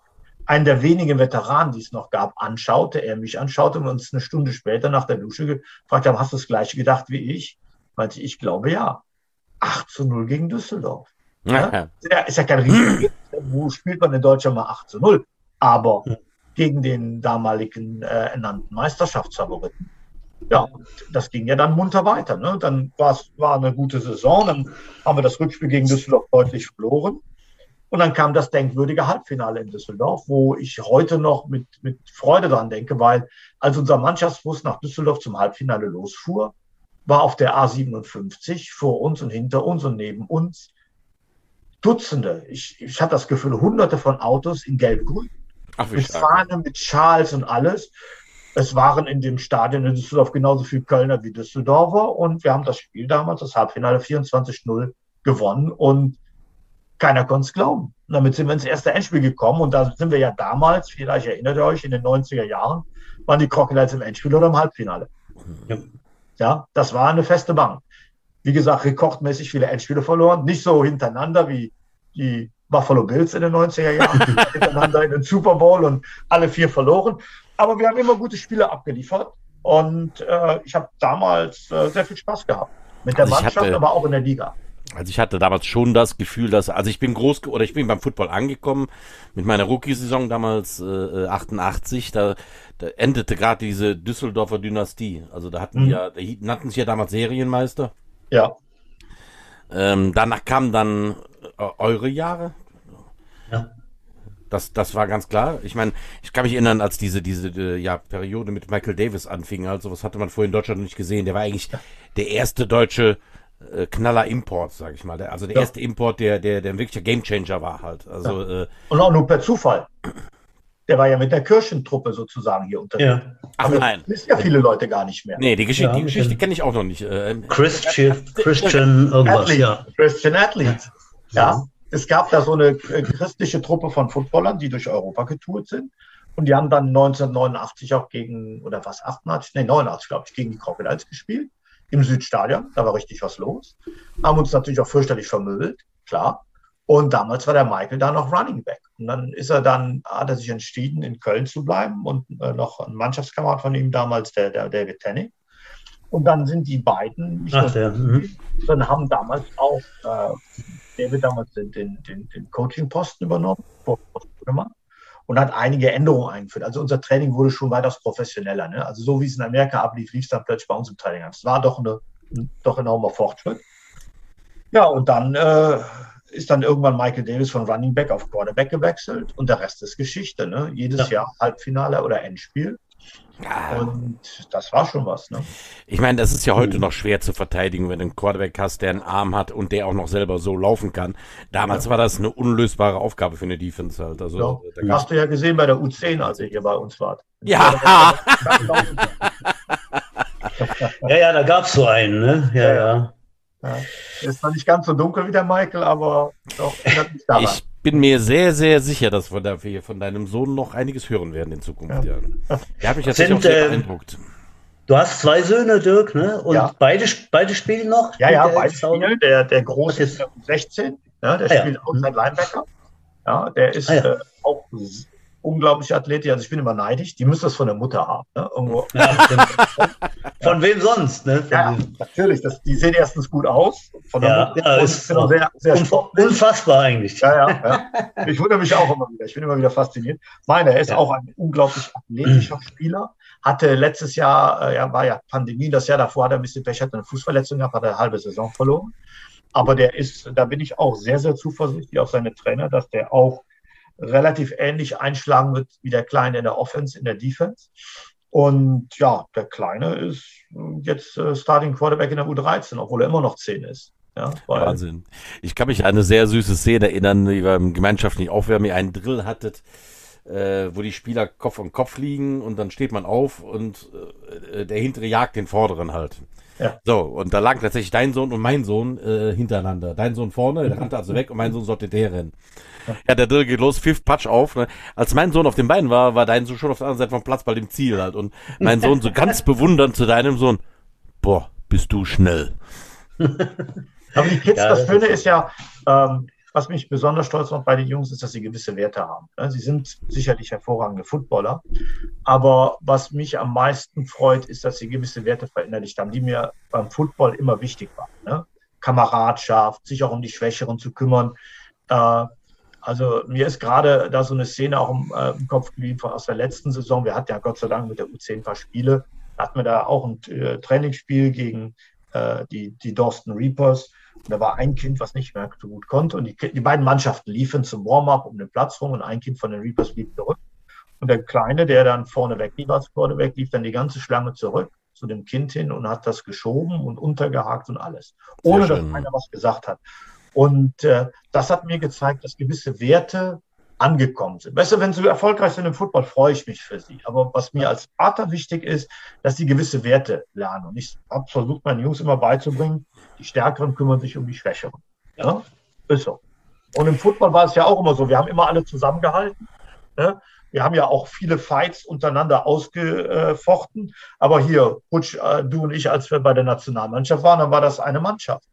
einen der wenigen Veteranen, die es noch gab, anschaute, er mich anschaute und uns eine Stunde später nach der Dusche gefragt haben, hast du das gleiche gedacht wie ich? Meinte ich, ich glaube ja. 8 zu 0 gegen Düsseldorf. Ja? ja ist ja kein Risiko. Wo spielt man in Deutschland mal 8 zu 0? Aber gegen den damaligen äh, ernannten Meisterschaftsfavoriten. Ja, das ging ja dann munter weiter. Ne? Dann war es eine gute Saison, dann haben wir das Rückspiel gegen Düsseldorf deutlich verloren. Und dann kam das denkwürdige Halbfinale in Düsseldorf, wo ich heute noch mit, mit Freude dran denke, weil als unser Mannschaftsbus nach Düsseldorf zum Halbfinale losfuhr, war auf der A57 vor uns und hinter uns und neben uns Dutzende, ich, ich hatte das Gefühl, hunderte von Autos in Gelb-Grün. Mit Fahne, mit Schals und alles. Es waren in dem Stadion in Düsseldorf genauso viele Kölner wie Düsseldorfer und wir haben das Spiel damals, das Halbfinale 24-0 gewonnen und keiner konnte es glauben. Und damit sind wir ins erste Endspiel gekommen und da sind wir ja damals, vielleicht erinnert ihr euch, in den 90er Jahren, waren die Crocodiles im Endspiel oder im Halbfinale. Ja. ja, das war eine feste Bank. Wie gesagt, rekordmäßig viele Endspiele verloren, nicht so hintereinander wie die Buffalo Bills in den 90er Jahren, hintereinander in den Super Bowl und alle vier verloren. Aber wir haben immer gute Spiele abgeliefert und äh, ich habe damals äh, sehr viel Spaß gehabt. Mit der also Mannschaft, hatte, aber auch in der Liga. Also ich hatte damals schon das Gefühl, dass, also ich bin groß, oder ich bin beim Football angekommen mit meiner Rookie-Saison damals äh, 88, da, da endete gerade diese Düsseldorfer Dynastie. Also da hatten mhm. ja, da nannten sich ja damals Serienmeister. Ja. Ähm, danach kamen dann äh, eure Jahre. Ja. Das, das war ganz klar. Ich meine, ich kann mich erinnern, als diese, diese äh, ja, Periode mit Michael Davis anfing. Also, was hatte man vorher in Deutschland nicht gesehen. Der war eigentlich der erste deutsche äh, Knaller-Import, sag ich mal. Der, also der ja. erste Import, der, der, der wirklicher Gamechanger war halt. Also, ja. äh, Und auch nur per Zufall. Der war ja mit der Kirchentruppe sozusagen hier unterwegs. Ja. Ach Aber nein. Das wissen ja viele Leute gar nicht mehr. Nee, die Geschichte, ja, die Geschichte kenne ich auch noch nicht. Äh, Christian, Christian irgendwas, Athlete, ja. Christian Athlete. Ja. Es gab da so eine äh, christliche Truppe von Footballern, die durch Europa getourt sind. Und die haben dann 1989 auch gegen, oder was, 88, nee, 89, glaube ich, gegen die Crocodiles gespielt. Im Südstadion. Da war richtig was los. Haben uns natürlich auch fürchterlich vermöbelt, klar. Und damals war der Michael da noch Running Back. Und dann ist er dann, hat er sich entschieden, in Köln zu bleiben und äh, noch ein Mannschaftskamerad von ihm damals, der, der David Tenney. Und dann sind die beiden, Ach, der, mhm. dann haben damals auch äh, David damals den, den, den, den Coaching-Posten übernommen und hat einige Änderungen eingeführt. Also unser Training wurde schon weitaus professioneller. Ne? Also so wie es in Amerika ablief, lief es dann plötzlich bei uns im Training an. Es war doch, eine, ein doch enormer Fortschritt. Ja, und dann äh, ist dann irgendwann Michael Davis von Running Back auf Quarterback gewechselt und der Rest ist Geschichte. Ne? Jedes ja. Jahr Halbfinale oder Endspiel. Ja. Und das war schon was, ne? Ich meine, das ist ja heute noch schwer zu verteidigen, wenn du einen Quarterback hast, der einen Arm hat und der auch noch selber so laufen kann. Damals ja. war das eine unlösbare Aufgabe für eine Defense halt. Also, ja. Hast du ja gesehen bei der U10, als ihr hier bei uns wart. Ja. ja, ja, da gab es so einen, ne? Ja, ja. ja. Ist noch nicht ganz so dunkel wie der Michael, aber doch, ich bin mir sehr, sehr sicher, dass wir von deinem Sohn noch einiges hören werden in Zukunft. Ja. Ja. Der hat mich jetzt Sind, auch sehr äh, beeindruckt. Du hast zwei Söhne, Dirk, ne? Und ja. beide, beide spielen noch? Ja, ja, beide spielen. Der, der Große ist 16, ja, der ah, spielt ja. Outside Linebacker. Ja, der ist ah, ja. äh, auch unglaublich athletisch. Also ich bin immer neidisch. Die müssen das von der Mutter haben. Ne? Irgendwo. Von wem sonst? Ne? ja, natürlich. Das, die sehen erstens gut aus. Von der ja, Mutter. Ja, ist sehr, sehr unfassbar eigentlich. Ja, ja, ja. Ich wundere mich auch immer wieder. Ich bin immer wieder fasziniert. Meiner, er ist ja. auch ein unglaublich athletischer Spieler. Hatte letztes Jahr, äh, ja, war ja Pandemie, das Jahr davor hat er ein bisschen Pech, hat eine Fußverletzung gehabt, hat eine halbe Saison verloren. Aber der ist, da bin ich auch sehr, sehr zuversichtlich auf seine Trainer, dass der auch relativ ähnlich einschlagen wird wie der Kleine in der Offense, in der Defense. Und ja, der Kleine ist jetzt äh, Starting Quarterback in der U13, obwohl er immer noch 10 ist. Ja, Wahnsinn. Ich kann mich an eine sehr süße Szene erinnern, wie wir im gemeinschaftlichen Aufwärmen einen Drill hattet, äh, wo die Spieler Kopf an Kopf liegen und dann steht man auf und äh, der hintere jagt den vorderen halt. Ja. So, und da lagen tatsächlich dein Sohn und mein Sohn äh, hintereinander. Dein Sohn vorne, der rannte also weg und mein Sohn sollte der rennen. Ja, der Drill geht los, pfiff, patsch auf. Ne? Als mein Sohn auf den Beinen war, war dein Sohn schon auf der anderen Seite vom Platz bei dem Ziel halt. Und mein Sohn so ganz bewundernd zu deinem Sohn, boah, bist du schnell. Aber die Kids, ja, das, das Schöne ist, ist ja, ähm, was mich besonders stolz macht bei den Jungs, ist, dass sie gewisse Werte haben. Sie sind sicherlich hervorragende Footballer, aber was mich am meisten freut, ist, dass sie gewisse Werte verinnerlicht haben, die mir beim Football immer wichtig waren. Ne? Kameradschaft, sich auch um die Schwächeren zu kümmern. Also mir ist gerade da so eine Szene auch im, äh, im, Kopf geblieben aus der letzten Saison. Wir hatten ja Gott sei Dank mit der U10 ein paar Spiele. Da hatten wir da auch ein äh, Trainingsspiel gegen äh, die, die Dorsten Reapers. Und da war ein Kind, was nicht mehr so gut konnte. Und die, die beiden Mannschaften liefen zum Warm-up um den Platz rum und ein Kind von den Reapers lief zurück. Und der Kleine, der dann vorne weg lief, als vorne weg lief, dann die ganze Schlange zurück zu dem Kind hin und hat das geschoben und untergehakt und alles. Ohne dass einer was gesagt hat. Und äh, das hat mir gezeigt, dass gewisse Werte angekommen sind. Du, wenn sie erfolgreich sind im Football, freue ich mich für sie. Aber was mir als Vater wichtig ist, dass sie gewisse Werte lernen. Und ich habe versucht, meinen Jungs immer beizubringen, die Stärkeren kümmern sich um die Schwächeren. Ja? Ist so. Und im Football war es ja auch immer so. Wir haben immer alle zusammengehalten. Ne? Wir haben ja auch viele Fights untereinander ausgefochten. Aber hier, Butch, äh, du und ich, als wir bei der Nationalmannschaft waren, dann war das eine Mannschaft.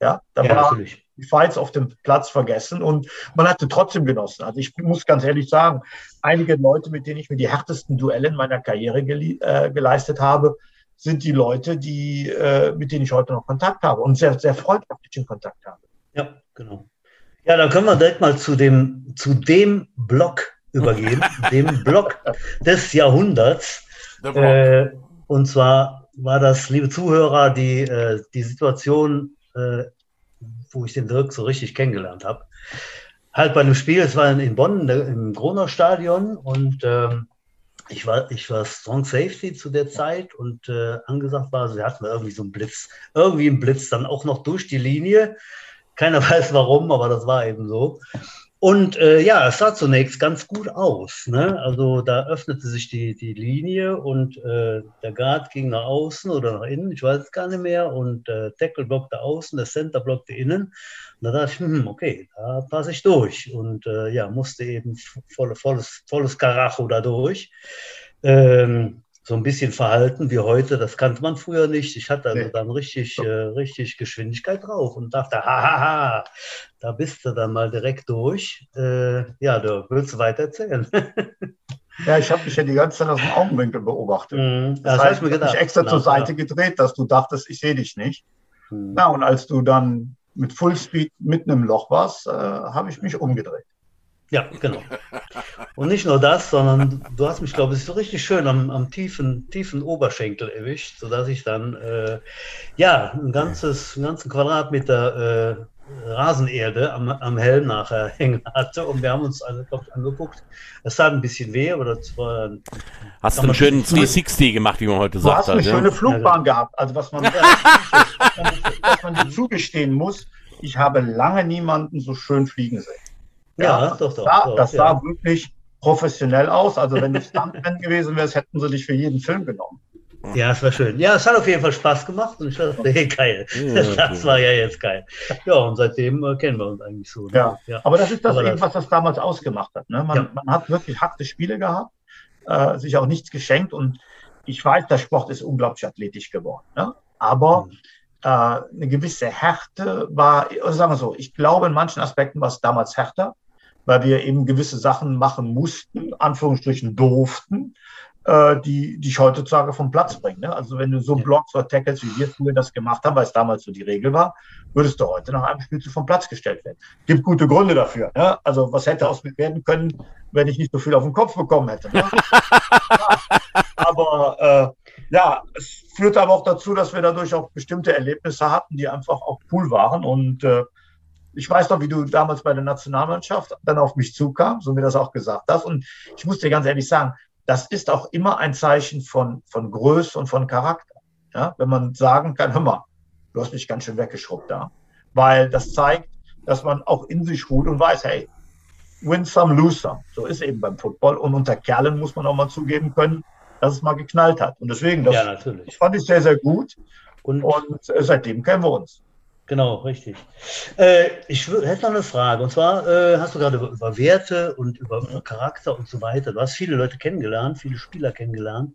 Ja, da ja, war natürlich. Die Fights auf dem Platz vergessen und man hatte trotzdem genossen. Also ich muss ganz ehrlich sagen, einige Leute, mit denen ich mir die härtesten Duelle in meiner Karriere gele äh, geleistet habe, sind die Leute, die, äh, mit denen ich heute noch Kontakt habe und sehr, sehr freundschaftlichen Kontakt habe. Ja, genau. Ja, dann können wir direkt mal zu dem, zu dem Block übergeben, dem Block des Jahrhunderts. Äh, und zwar war das, liebe Zuhörer, die, äh, die Situation äh, wo ich den Dirk so richtig kennengelernt habe. Halt bei einem Spiel, es war in Bonn im Groner Stadion und ähm, ich war, ich war Strong Safety zu der Zeit und äh, angesagt war, sie hatten irgendwie so einen Blitz, irgendwie einen Blitz dann auch noch durch die Linie. Keiner weiß warum, aber das war eben so. Und äh, ja, es sah zunächst ganz gut aus. Ne? Also da öffnete sich die, die Linie und äh, der Guard ging nach außen oder nach innen, ich weiß es gar nicht mehr. Und der Tackle blockte außen, der Center blockte innen. Und da dachte ich, hm, okay, da passe ich durch. Und äh, ja, musste eben voll, volles, volles Karacho da durch. Ähm, so ein bisschen verhalten wie heute, das kannte man früher nicht. Ich hatte also dann richtig, äh, richtig Geschwindigkeit drauf und dachte, hahaha, da bist du dann mal direkt durch. Äh, ja, du willst weiter erzählen. ja, ich habe dich ja die ganze Zeit aus dem Augenwinkel beobachtet. Mm, das, das heißt, ich mich extra Na, zur Seite ja. gedreht, dass du dachtest, ich sehe dich nicht. Mm. Na, und als du dann mit Fullspeed mitten im Loch warst, äh, habe ich mich umgedreht. Ja, genau. Und nicht nur das, sondern du hast mich, glaube ich, so richtig schön am, am tiefen, tiefen Oberschenkel erwischt, sodass ich dann äh, ja ein ganzes, einen ganzen Quadratmeter äh, Rasenerde am, am Helm nachher hängen hatte. Und wir haben uns alle, glaub ich, angeguckt. Es tat ein bisschen weh, aber das war. Hast du einen schönen 360 gemacht, wie man heute sagt. Du hast eine ja? schöne Flugbahn ja, gehabt. Also was man, was man dir zugestehen muss, ich habe lange niemanden so schön fliegen sehen. Ja, ja doch, doch. Sah, doch das sah ja. wirklich professionell aus. Also wenn du Stuntman gewesen wärst, hätten sie dich für jeden Film genommen. Ja, es war schön. Ja, es hat auf jeden Fall Spaß gemacht und ich dachte, hey, geil. das war ja jetzt geil. Ja, und seitdem äh, kennen wir uns eigentlich so. Ne? Ja. ja. aber das ist das eben, was das damals ausgemacht hat. Ne? Man, ja. man, hat wirklich harte Spiele gehabt, äh, sich auch nichts geschenkt und ich weiß, der Sport ist unglaublich athletisch geworden. Ne? Aber mhm. äh, eine gewisse Härte war, also sagen wir so, ich glaube, in manchen Aspekten war es damals härter weil wir eben gewisse Sachen machen mussten, Anführungsstrichen durften, äh, die dich heutzutage vom Platz bringen. Ne? Also wenn du so Blocks oder Tackles, wie wir früher das gemacht haben, weil es damals so die Regel war, würdest du heute nach einem Spiel zu vom Platz gestellt werden. Gibt gute Gründe dafür. Ne? Also was hätte aus mir werden können, wenn ich nicht so viel auf den Kopf bekommen hätte. Ne? aber äh, ja, es führte aber auch dazu, dass wir dadurch auch bestimmte Erlebnisse hatten, die einfach auch cool waren und äh, ich weiß noch, wie du damals bei der Nationalmannschaft dann auf mich zukam, so mir das auch gesagt hast. Und ich muss dir ganz ehrlich sagen, das ist auch immer ein Zeichen von, von Größe und von Charakter. Ja? Wenn man sagen kann, hör mal, du hast mich ganz schön weggeschrubbt da. Weil das zeigt, dass man auch in sich ruht und weiß, hey, win some, lose some. So ist eben beim Football. Und unter Kerlen muss man auch mal zugeben können, dass es mal geknallt hat. Und deswegen, das, ja, das fand ich sehr, sehr gut. Und, und äh, seitdem kennen wir uns. Genau, richtig. Äh, ich hätte noch eine Frage. Und zwar äh, hast du gerade über, über, Werte und über, über, Charakter und so weiter. Du hast viele Leute kennengelernt, viele Spieler kennengelernt.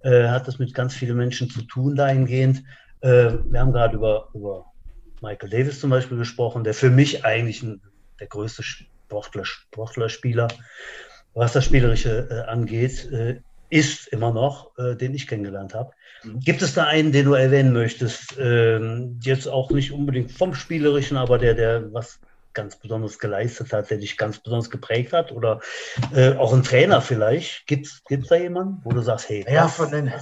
Äh, hat das mit ganz vielen Menschen zu tun dahingehend. Äh, wir haben gerade über, über Michael Davis zum Beispiel gesprochen, der für mich eigentlich ein, der größte Sportler, Sportlerspieler, was das Spielerische äh, angeht, äh, ist immer noch, äh, den ich kennengelernt habe. Mhm. Gibt es da einen, den du erwähnen möchtest? Ähm, jetzt auch nicht unbedingt vom Spielerischen, aber der, der was ganz besonders geleistet hat, der dich ganz besonders geprägt hat? Oder äh, auch ein Trainer vielleicht? Gibt es da jemanden, wo du sagst, hey, ja, von den,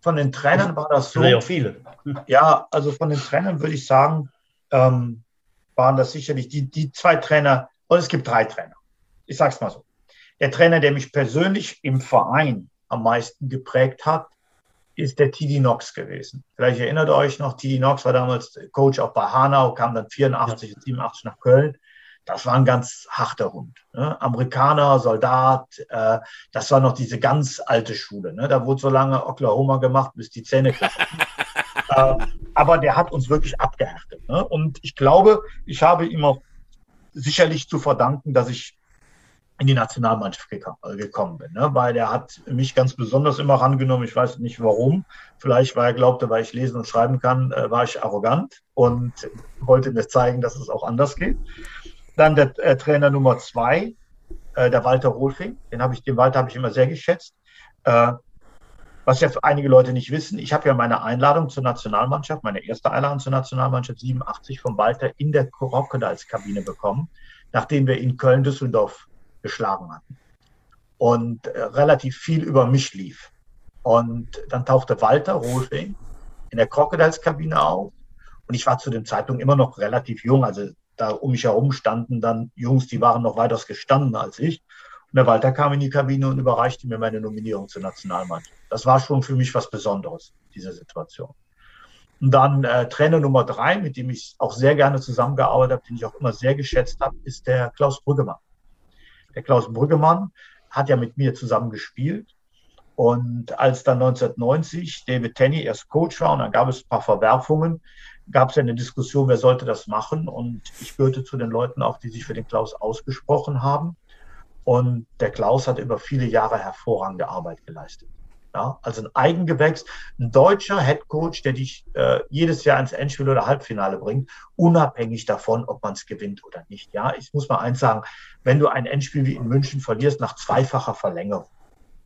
von den Trainern war das so. Auch viele. Hm. Ja, also von den Trainern würde ich sagen, ähm, waren das sicherlich die, die zwei Trainer, und es gibt drei Trainer. Ich sage es mal so. Der Trainer, der mich persönlich im Verein am meisten geprägt hat, ist der TD Knox gewesen. Vielleicht erinnert ihr euch noch, TD Knox war damals Coach auch bei Hanau, kam dann 84 und 87 nach Köln. Das war ein ganz harter Hund. Ne? Amerikaner, Soldat, äh, das war noch diese ganz alte Schule. Ne? Da wurde so lange Oklahoma gemacht, bis die Zähne äh, Aber der hat uns wirklich abgehärtet. Ne? Und ich glaube, ich habe ihm auch sicherlich zu verdanken, dass ich in die Nationalmannschaft äh, gekommen bin, ne? weil er hat mich ganz besonders immer rangenommen. Ich weiß nicht warum. Vielleicht, weil er glaubte, weil ich lesen und schreiben kann, äh, war ich arrogant und wollte mir zeigen, dass es auch anders geht. Dann der äh, Trainer Nummer zwei, äh, der Walter Rolfing. Den habe ich, den Walter habe ich immer sehr geschätzt. Äh, was für einige Leute nicht wissen, ich habe ja meine Einladung zur Nationalmannschaft, meine erste Einladung zur Nationalmannschaft 87 von Walter in der Crocodiles-Kabine bekommen, nachdem wir in Köln-Düsseldorf geschlagen hatten. Und äh, relativ viel über mich lief. Und dann tauchte Walter Rohlfing in der Crocodiles-Kabine auf. Und ich war zu dem Zeitpunkt immer noch relativ jung. Also da um mich herum standen dann Jungs, die waren noch weitaus gestanden als ich. Und der Walter kam in die Kabine und überreichte mir meine Nominierung zur Nationalmannschaft. Das war schon für mich was Besonderes, diese Situation. Und dann äh, Trainer Nummer drei, mit dem ich auch sehr gerne zusammengearbeitet habe, den ich auch immer sehr geschätzt habe, ist der Klaus Brüggemann. Der Klaus Brüggemann hat ja mit mir zusammen gespielt. Und als dann 1990 David Tenney erst Coach war und dann gab es ein paar Verwerfungen, gab es eine Diskussion, wer sollte das machen. Und ich gehörte zu den Leuten auch, die sich für den Klaus ausgesprochen haben. Und der Klaus hat über viele Jahre hervorragende Arbeit geleistet. Ja, also ein Eigengewächs, ein deutscher Headcoach, der dich äh, jedes Jahr ins Endspiel oder Halbfinale bringt, unabhängig davon, ob man es gewinnt oder nicht. Ja, ich muss mal eins sagen, wenn du ein Endspiel wie in München verlierst nach zweifacher Verlängerung,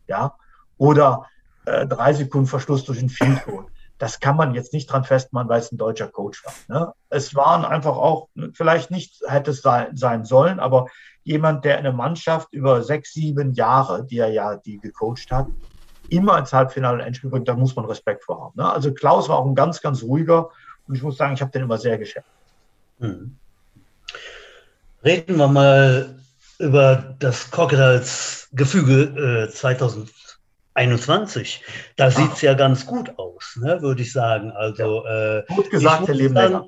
ja, oder äh, drei Sekunden Verschluss durch ein Field Goal, das kann man jetzt nicht dran festmachen, weil es ein deutscher Coach war. Ne? Es waren einfach auch, vielleicht nicht hätte es sein, sein sollen, aber jemand, der eine Mannschaft über sechs, sieben Jahre, die er ja die gecoacht hat, immer ins Halbfinale und Endspiel bringt, da muss man Respekt vor haben. Ne? Also Klaus war auch ein ganz, ganz ruhiger und ich muss sagen, ich habe den immer sehr geschätzt. Hm. Reden wir mal über das Crocodiles-Gefüge äh, 2021. Da ah. sieht es ja ganz gut aus, ne, würde ich sagen. Also, äh, gut gesagt, Herr Lebenlänger.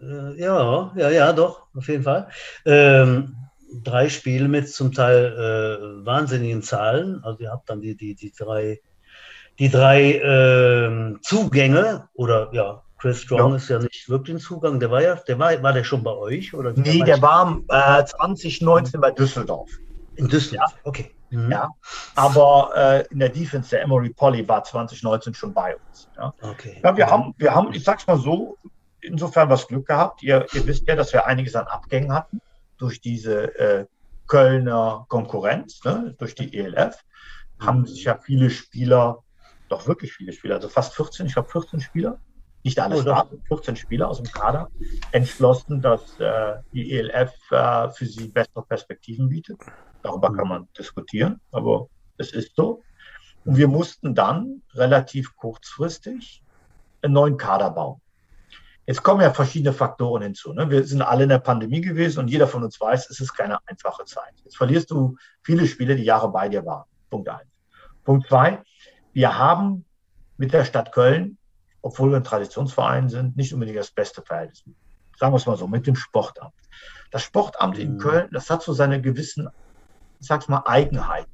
Äh, ja, ja, ja, doch, auf jeden Fall. Ähm, drei Spiele mit zum Teil äh, wahnsinnigen Zahlen. Also ihr habt dann die, die, die drei, die drei äh, Zugänge oder ja, Chris Strong ja. ist ja nicht wirklich ein Zugang. Der war ja, der war, war der schon bei euch? Oder nee, der war äh, 2019 bei Düsseldorf. In Düsseldorf, ja. okay. Mhm. Ja, aber äh, in der Defense, der Emory Polly war 2019 schon bei uns. Ja, okay. ja wir, mhm. haben, wir haben, ich sag's mal so, insofern was Glück gehabt. Ihr, ihr wisst ja, dass wir einiges an Abgängen hatten durch diese äh, Kölner Konkurrenz, ne, durch die ELF, haben mhm. sich ja viele Spieler, doch wirklich viele Spieler, also fast 14, ich glaube 14 Spieler, nicht alle starten, 14 Spieler aus dem Kader, entschlossen, dass äh, die ELF äh, für sie bessere Perspektiven bietet. Darüber mhm. kann man diskutieren, aber es ist so. Und wir mussten dann relativ kurzfristig einen neuen Kader bauen. Jetzt kommen ja verschiedene Faktoren hinzu. Ne? Wir sind alle in der Pandemie gewesen und jeder von uns weiß, es ist keine einfache Zeit. Jetzt verlierst du viele Spiele, die Jahre bei dir waren. Punkt eins. Punkt zwei, wir haben mit der Stadt Köln, obwohl wir ein Traditionsverein sind, nicht unbedingt das beste Verhältnis. Sagen wir es mal so, mit dem Sportamt. Das Sportamt in mhm. Köln, das hat so seine gewissen, ich sag's mal, Eigenheiten.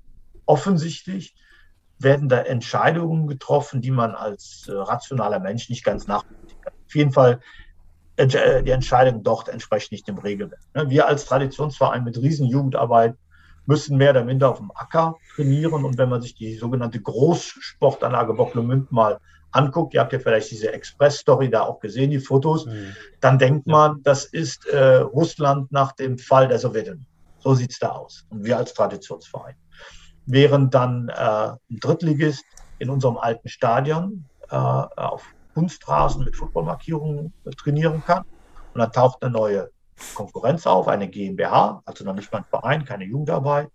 Offensichtlich werden da Entscheidungen getroffen, die man als äh, rationaler Mensch nicht ganz nachvollziehen kann auf jeden Fall äh, die Entscheidung dort entspricht nicht dem Regelwerk. Ne? Wir als Traditionsverein mit Riesenjugendarbeit müssen mehr oder minder auf dem Acker trainieren. Und wenn man sich die sogenannte Großsportanlage Bocklemünd mal anguckt, ihr habt ja vielleicht diese Express-Story da auch gesehen, die Fotos, mhm. dann denkt man, das ist äh, Russland nach dem Fall der Sowjetunion. So sieht es da aus. Und wir als Traditionsverein. Während dann äh, ein Drittligist in unserem alten Stadion äh, auf Kunstrasen mit Footballmarkierungen trainieren kann. Und dann taucht eine neue Konkurrenz auf, eine GmbH, also noch nicht mal ein Verein, keine Jugendarbeit.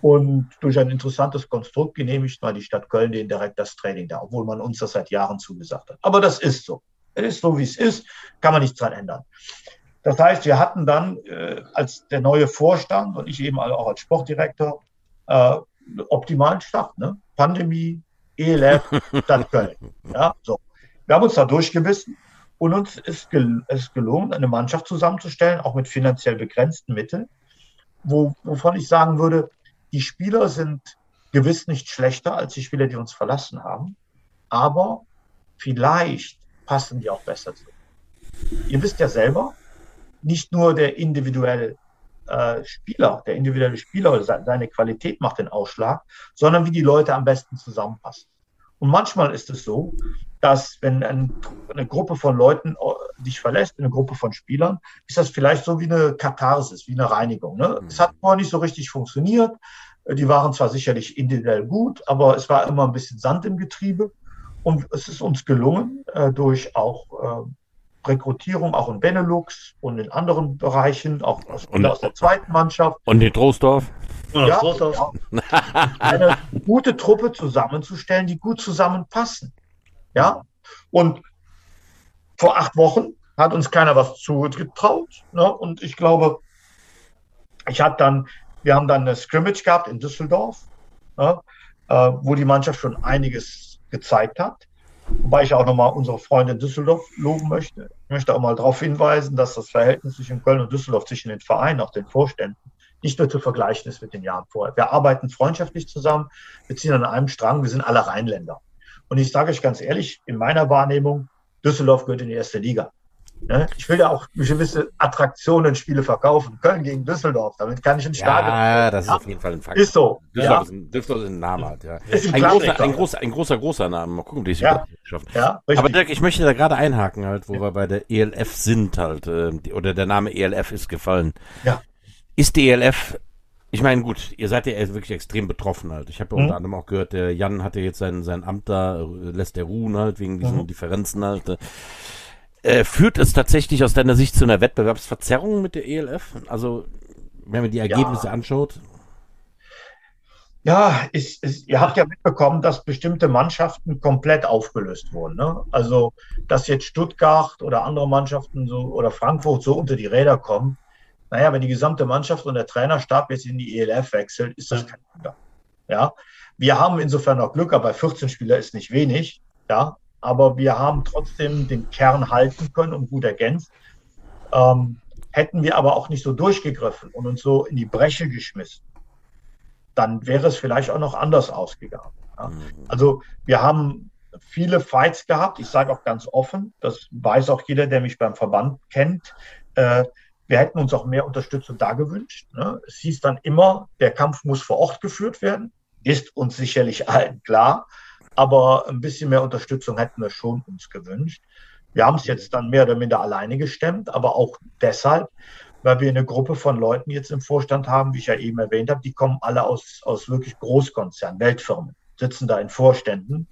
Und durch ein interessantes Konstrukt genehmigt mal die Stadt Köln den direkt das Training da, obwohl man uns das seit Jahren zugesagt hat. Aber das ist so. Es ist so, wie es ist, kann man nichts dran ändern. Das heißt, wir hatten dann äh, als der neue Vorstand und ich eben auch als Sportdirektor äh, optimalen Start. Ne? Pandemie, ELF, Stadt Köln. Ja, so. Wir haben uns da durchgebissen und uns ist, gel ist gelungen, eine Mannschaft zusammenzustellen, auch mit finanziell begrenzten Mitteln, wo, wovon ich sagen würde, die Spieler sind gewiss nicht schlechter als die Spieler, die uns verlassen haben, aber vielleicht passen die auch besser zu. Ihr wisst ja selber, nicht nur der individuelle äh, Spieler, der individuelle Spieler, seine Qualität macht den Ausschlag, sondern wie die Leute am besten zusammenpassen. Und manchmal ist es so, dass wenn ein, eine Gruppe von Leuten äh, dich verlässt, eine Gruppe von Spielern, ist das vielleicht so wie eine Katharsis, wie eine Reinigung. Ne? Mhm. Es hat vorher nicht so richtig funktioniert. Die waren zwar sicherlich individuell gut, aber es war immer ein bisschen Sand im Getriebe. Und es ist uns gelungen, äh, durch auch äh, Rekrutierung auch in Benelux und in anderen Bereichen, auch aus, und, aus der zweiten Mannschaft. Und in Trostorf? Ja, ja, eine gute Truppe zusammenzustellen, die gut zusammenpassen. Ja, und vor acht Wochen hat uns keiner was zugetraut. Ne? Und ich glaube, ich hatte dann, wir haben dann eine Scrimmage gehabt in Düsseldorf, ne? äh, wo die Mannschaft schon einiges gezeigt hat. Wobei ich auch nochmal unsere Freunde in Düsseldorf loben möchte. Ich möchte auch mal darauf hinweisen, dass das Verhältnis zwischen Köln und Düsseldorf, zwischen den Vereinen, auch den Vorständen, nicht nur zu vergleichen ist mit den Jahren vorher. Wir arbeiten freundschaftlich zusammen, wir ziehen an einem Strang, wir sind alle Rheinländer. Und ich sage euch ganz ehrlich, in meiner Wahrnehmung, Düsseldorf gehört in die erste Liga. Ne? Ich will ja auch gewisse Attraktionen, Spiele verkaufen. Köln gegen Düsseldorf, damit kann ich ein Stadion. Ja, das ist auf jeden Fall ein Fakt. Ist so. Düsseldorf, ja. ist, ein, Düsseldorf ist ein Name halt, ja. Ein, großer, ein, großer, ein großer, großer Name. Mal gucken, wie ich es ja. schaffen. Ja, Aber Dirk, ich möchte da gerade einhaken halt, wo wir bei der ELF sind halt, äh, oder der Name ELF ist gefallen. Ja. Ist die ELF ich meine, gut, ihr seid ja wirklich extrem betroffen halt. Ich habe ja mhm. unter anderem auch gehört, der Jan hatte jetzt sein, sein Amt da, lässt er ruhen halt, wegen diesen mhm. Differenzen halt. Äh, führt es tatsächlich aus deiner Sicht zu einer Wettbewerbsverzerrung mit der ELF? Also, wenn man die Ergebnisse ja. anschaut? Ja, ist, ist, ihr habt ja mitbekommen, dass bestimmte Mannschaften komplett aufgelöst wurden. Ne? Also, dass jetzt Stuttgart oder andere Mannschaften so oder Frankfurt so unter die Räder kommen. Naja, wenn die gesamte Mannschaft und der Trainerstab jetzt in die ELF wechselt, ist das kein Wunder. Ja, wir haben insofern auch Glück, aber 14 Spieler ist nicht wenig. Ja, aber wir haben trotzdem den Kern halten können und gut ergänzt. Ähm, hätten wir aber auch nicht so durchgegriffen und uns so in die Breche geschmissen, dann wäre es vielleicht auch noch anders ausgegangen. Ja? Mhm. Also wir haben viele Fights gehabt. Ich sage auch ganz offen, das weiß auch jeder, der mich beim Verband kennt. Äh, wir hätten uns auch mehr Unterstützung da gewünscht. Ne? Es hieß dann immer, der Kampf muss vor Ort geführt werden. Ist uns sicherlich allen klar aber ein bisschen mehr Unterstützung hätten wir schon uns gewünscht. Wir haben es jetzt dann mehr oder minder alleine gestemmt, aber auch deshalb, weil wir eine Gruppe von Leuten jetzt im Vorstand haben, wie ich ja eben erwähnt habe, die kommen alle aus, aus wirklich Großkonzernen, Weltfirmen, sitzen da in Vorständen.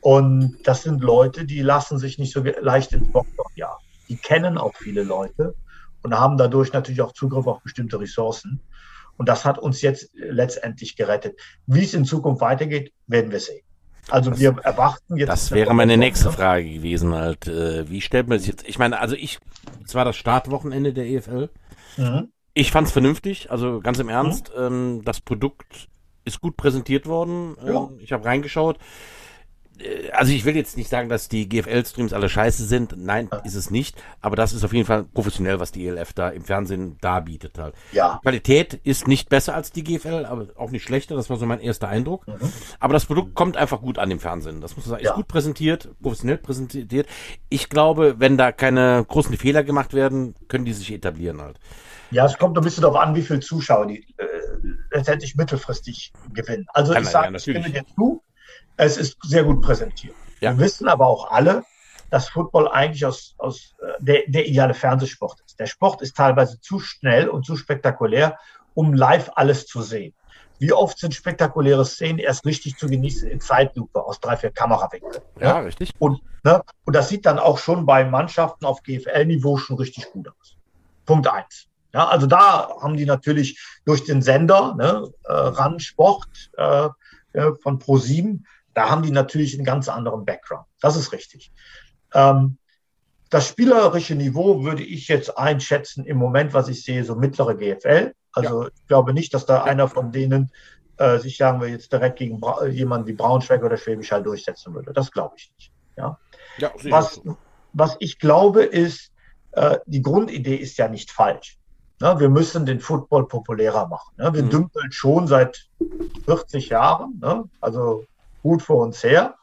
Und das sind Leute, die lassen sich nicht so leicht ins Bockloch jagen. Die kennen auch viele Leute und haben dadurch natürlich auch Zugriff auf bestimmte Ressourcen. Und das hat uns jetzt letztendlich gerettet. Wie es in Zukunft weitergeht, werden wir sehen. Also das, wir erwarten jetzt. Das wäre meine nächste Frage gewesen, halt. Äh, wie stellt man sich jetzt? Ich meine, also ich, es war das Startwochenende der EFL. Mhm. Ich fand es vernünftig, also ganz im Ernst. Mhm. Ähm, das Produkt ist gut präsentiert worden. Ähm, ja. Ich habe reingeschaut. Äh, also ich will jetzt nicht sagen, dass die GFL-Streams alle scheiße sind. Nein, ja. ist es nicht. Aber das ist auf jeden Fall professionell, was die ELF da im Fernsehen darbietet halt. Ja. Die Qualität ist nicht besser als die GFL, aber auch nicht schlechter. Das war so mein erster Eindruck. Mhm. Aber das Produkt kommt einfach gut an im Fernsehen. Das muss man sagen. Ist gut präsentiert, professionell präsentiert. Ich glaube, wenn da keine großen Fehler gemacht werden, können die sich etablieren halt. Ja, es kommt ein bisschen darauf an, wie viele Zuschauer die äh, letztendlich mittelfristig gewinnen. Also ja, ich sage, ja, ich stimme dir zu, es ist sehr gut präsentiert. Ja. Wir wissen aber auch alle, dass Football eigentlich aus, aus äh, der, der ideale Fernsehsport ist. Der Sport ist teilweise zu schnell und zu spektakulär, um live alles zu sehen. Wie oft sind spektakuläre Szenen erst richtig zu genießen in Zeitlupe aus drei, vier Kamerawinkeln? Ja, ne? richtig. Und, ne, und das sieht dann auch schon bei Mannschaften auf GFL-Niveau schon richtig gut aus. Punkt eins. Ja, also da haben die natürlich durch den Sender, ne, äh, RAN Sport äh, von Pro7, da haben die natürlich einen ganz anderen Background. Das ist richtig. Ähm, das spielerische Niveau würde ich jetzt einschätzen im Moment, was ich sehe, so mittlere GFL. Also ja. ich glaube nicht, dass da einer von denen äh, sich, sagen wir jetzt, direkt gegen Bra jemanden wie Braunschweig oder Schwäbisch Hall durchsetzen würde. Das glaube ich nicht. Ja. ja was, was ich glaube ist, äh, die Grundidee ist ja nicht falsch. Ne? Wir müssen den Football populärer machen. Ne? Wir mhm. dümpeln schon seit 40 Jahren, ne? also gut vor uns her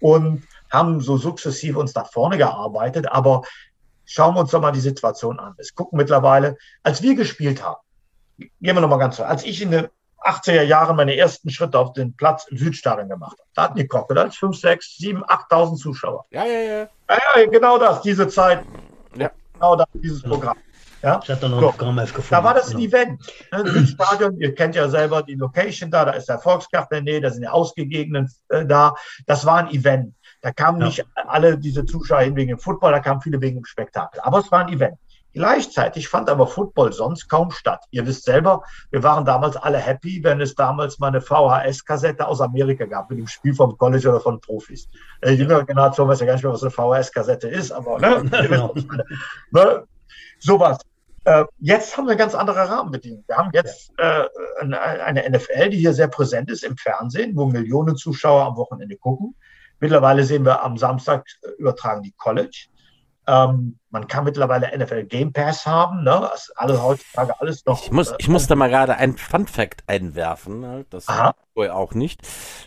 und haben so sukzessive uns nach vorne gearbeitet. Aber schauen wir uns doch mal die Situation an. Es gucken mittlerweile, als wir gespielt haben, gehen wir nochmal ganz zurück. Als ich in den 80er Jahren meine ersten Schritte auf den Platz im Südstadion gemacht habe, da hatten die Crocodiles 5, 6, 7, 8.000 Zuschauer. Ja, ja, ja. Ja, ja, genau das, diese Zeit. Ja. Genau das, dieses Programm. Ja? Ich hatte noch so, gefunden. Da war das ein Event. Ne? Südstadion, ihr kennt ja selber die Location da, da ist der Volkskraft in der Nähe, da sind die Ausgegebenen äh, da. Das war ein Event. Da kamen ja. nicht alle diese Zuschauer hin wegen dem Football, da kamen viele wegen dem Spektakel. Aber es war ein Event. Gleichzeitig fand aber Football sonst kaum statt. Ihr wisst selber, wir waren damals alle happy, wenn es damals mal eine VHS-Kassette aus Amerika gab, mit dem Spiel vom College oder von Profis. Äh, jüngere Generation weiß ja gar nicht mehr, was eine VHS-Kassette ist, aber ne, genau. ne, sowas. Äh, jetzt haben wir ganz andere Rahmenbedingungen. Wir haben jetzt äh, eine NFL, die hier sehr präsent ist im Fernsehen, wo Millionen Zuschauer am Wochenende gucken. Mittlerweile sehen wir am Samstag äh, übertragen die College. Ähm, man kann mittlerweile NFL Game Pass haben, ne? Alles heutzutage alles noch. Ich muss, ich muss da mal gerade ein Fun Fact einwerfen, ne? das vorher auch nicht.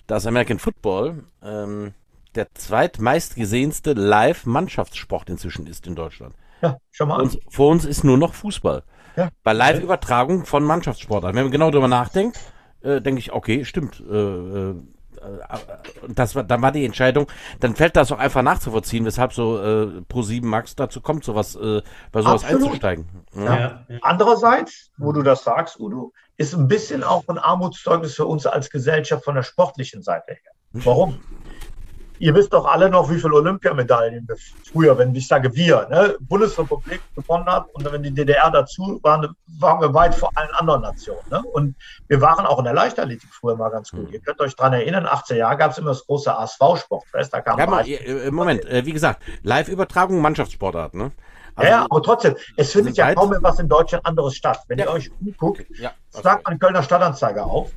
Das American Football ähm, der zweitmeistgesehenste Live-Mannschaftssport inzwischen ist in Deutschland. Ja, schon mal. Und vor uns ist nur noch Fußball. Ja. Bei Live-Übertragung von Mannschaftssportarten. Wenn man genau darüber nachdenkt, äh, denke ich, okay, stimmt. Äh, äh, das war, dann war die Entscheidung, dann fällt das auch einfach nachzuvollziehen, weshalb so äh, Pro 7 Max dazu kommt, sowas äh, bei sowas Absolut. einzusteigen. Ja. Ja. Andererseits, wo du das sagst, Udo, ist ein bisschen auch ein Armutszeugnis für uns als Gesellschaft von der sportlichen Seite her. Warum? Ihr wisst doch alle noch, wie viele Olympiamedaillen wir früher, wenn ich sage wir, ne, Bundesrepublik gewonnen hat und wenn die DDR dazu waren, waren wir weit vor allen anderen Nationen. Ne? Und wir waren auch in der Leichtathletik früher mal ganz gut. Mhm. Ihr könnt euch daran erinnern, 18 Jahre gab es immer das große ASV-Sportfest. Da kam ja, mal, äh, Moment, äh, wie gesagt, Live-Übertragung, Mannschaftssportart, ne? Also, ja, aber trotzdem, es findet ja kaum mehr was in Deutschland anderes statt. Wenn ja. ihr euch umguckt, ja, okay. sagt man Kölner Stadtanzeiger auf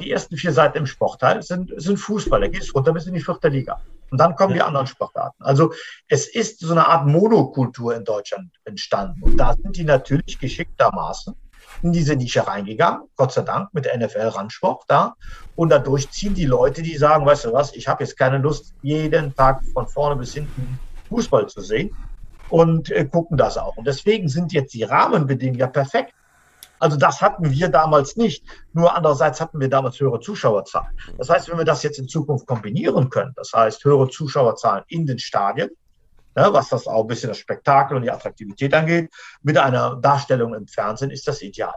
die ersten vier Seiten im Sportteil sind, sind Fußball. Da geht es runter bis in die vierte Liga. Und dann kommen ja. die anderen Sportarten. Also es ist so eine Art Monokultur in Deutschland entstanden. Und da sind die natürlich geschicktermaßen in diese Nische reingegangen, Gott sei Dank mit der NFL Randsport da. Und dadurch ziehen die Leute, die sagen, weißt du was, ich habe jetzt keine Lust, jeden Tag von vorne bis hinten Fußball zu sehen und äh, gucken das auch. Und deswegen sind jetzt die Rahmenbedingungen ja perfekt. Also das hatten wir damals nicht. Nur andererseits hatten wir damals höhere Zuschauerzahlen. Das heißt, wenn wir das jetzt in Zukunft kombinieren können, das heißt höhere Zuschauerzahlen in den Stadien, ja, was das auch ein bisschen das Spektakel und die Attraktivität angeht, mit einer Darstellung im Fernsehen ist das ideal.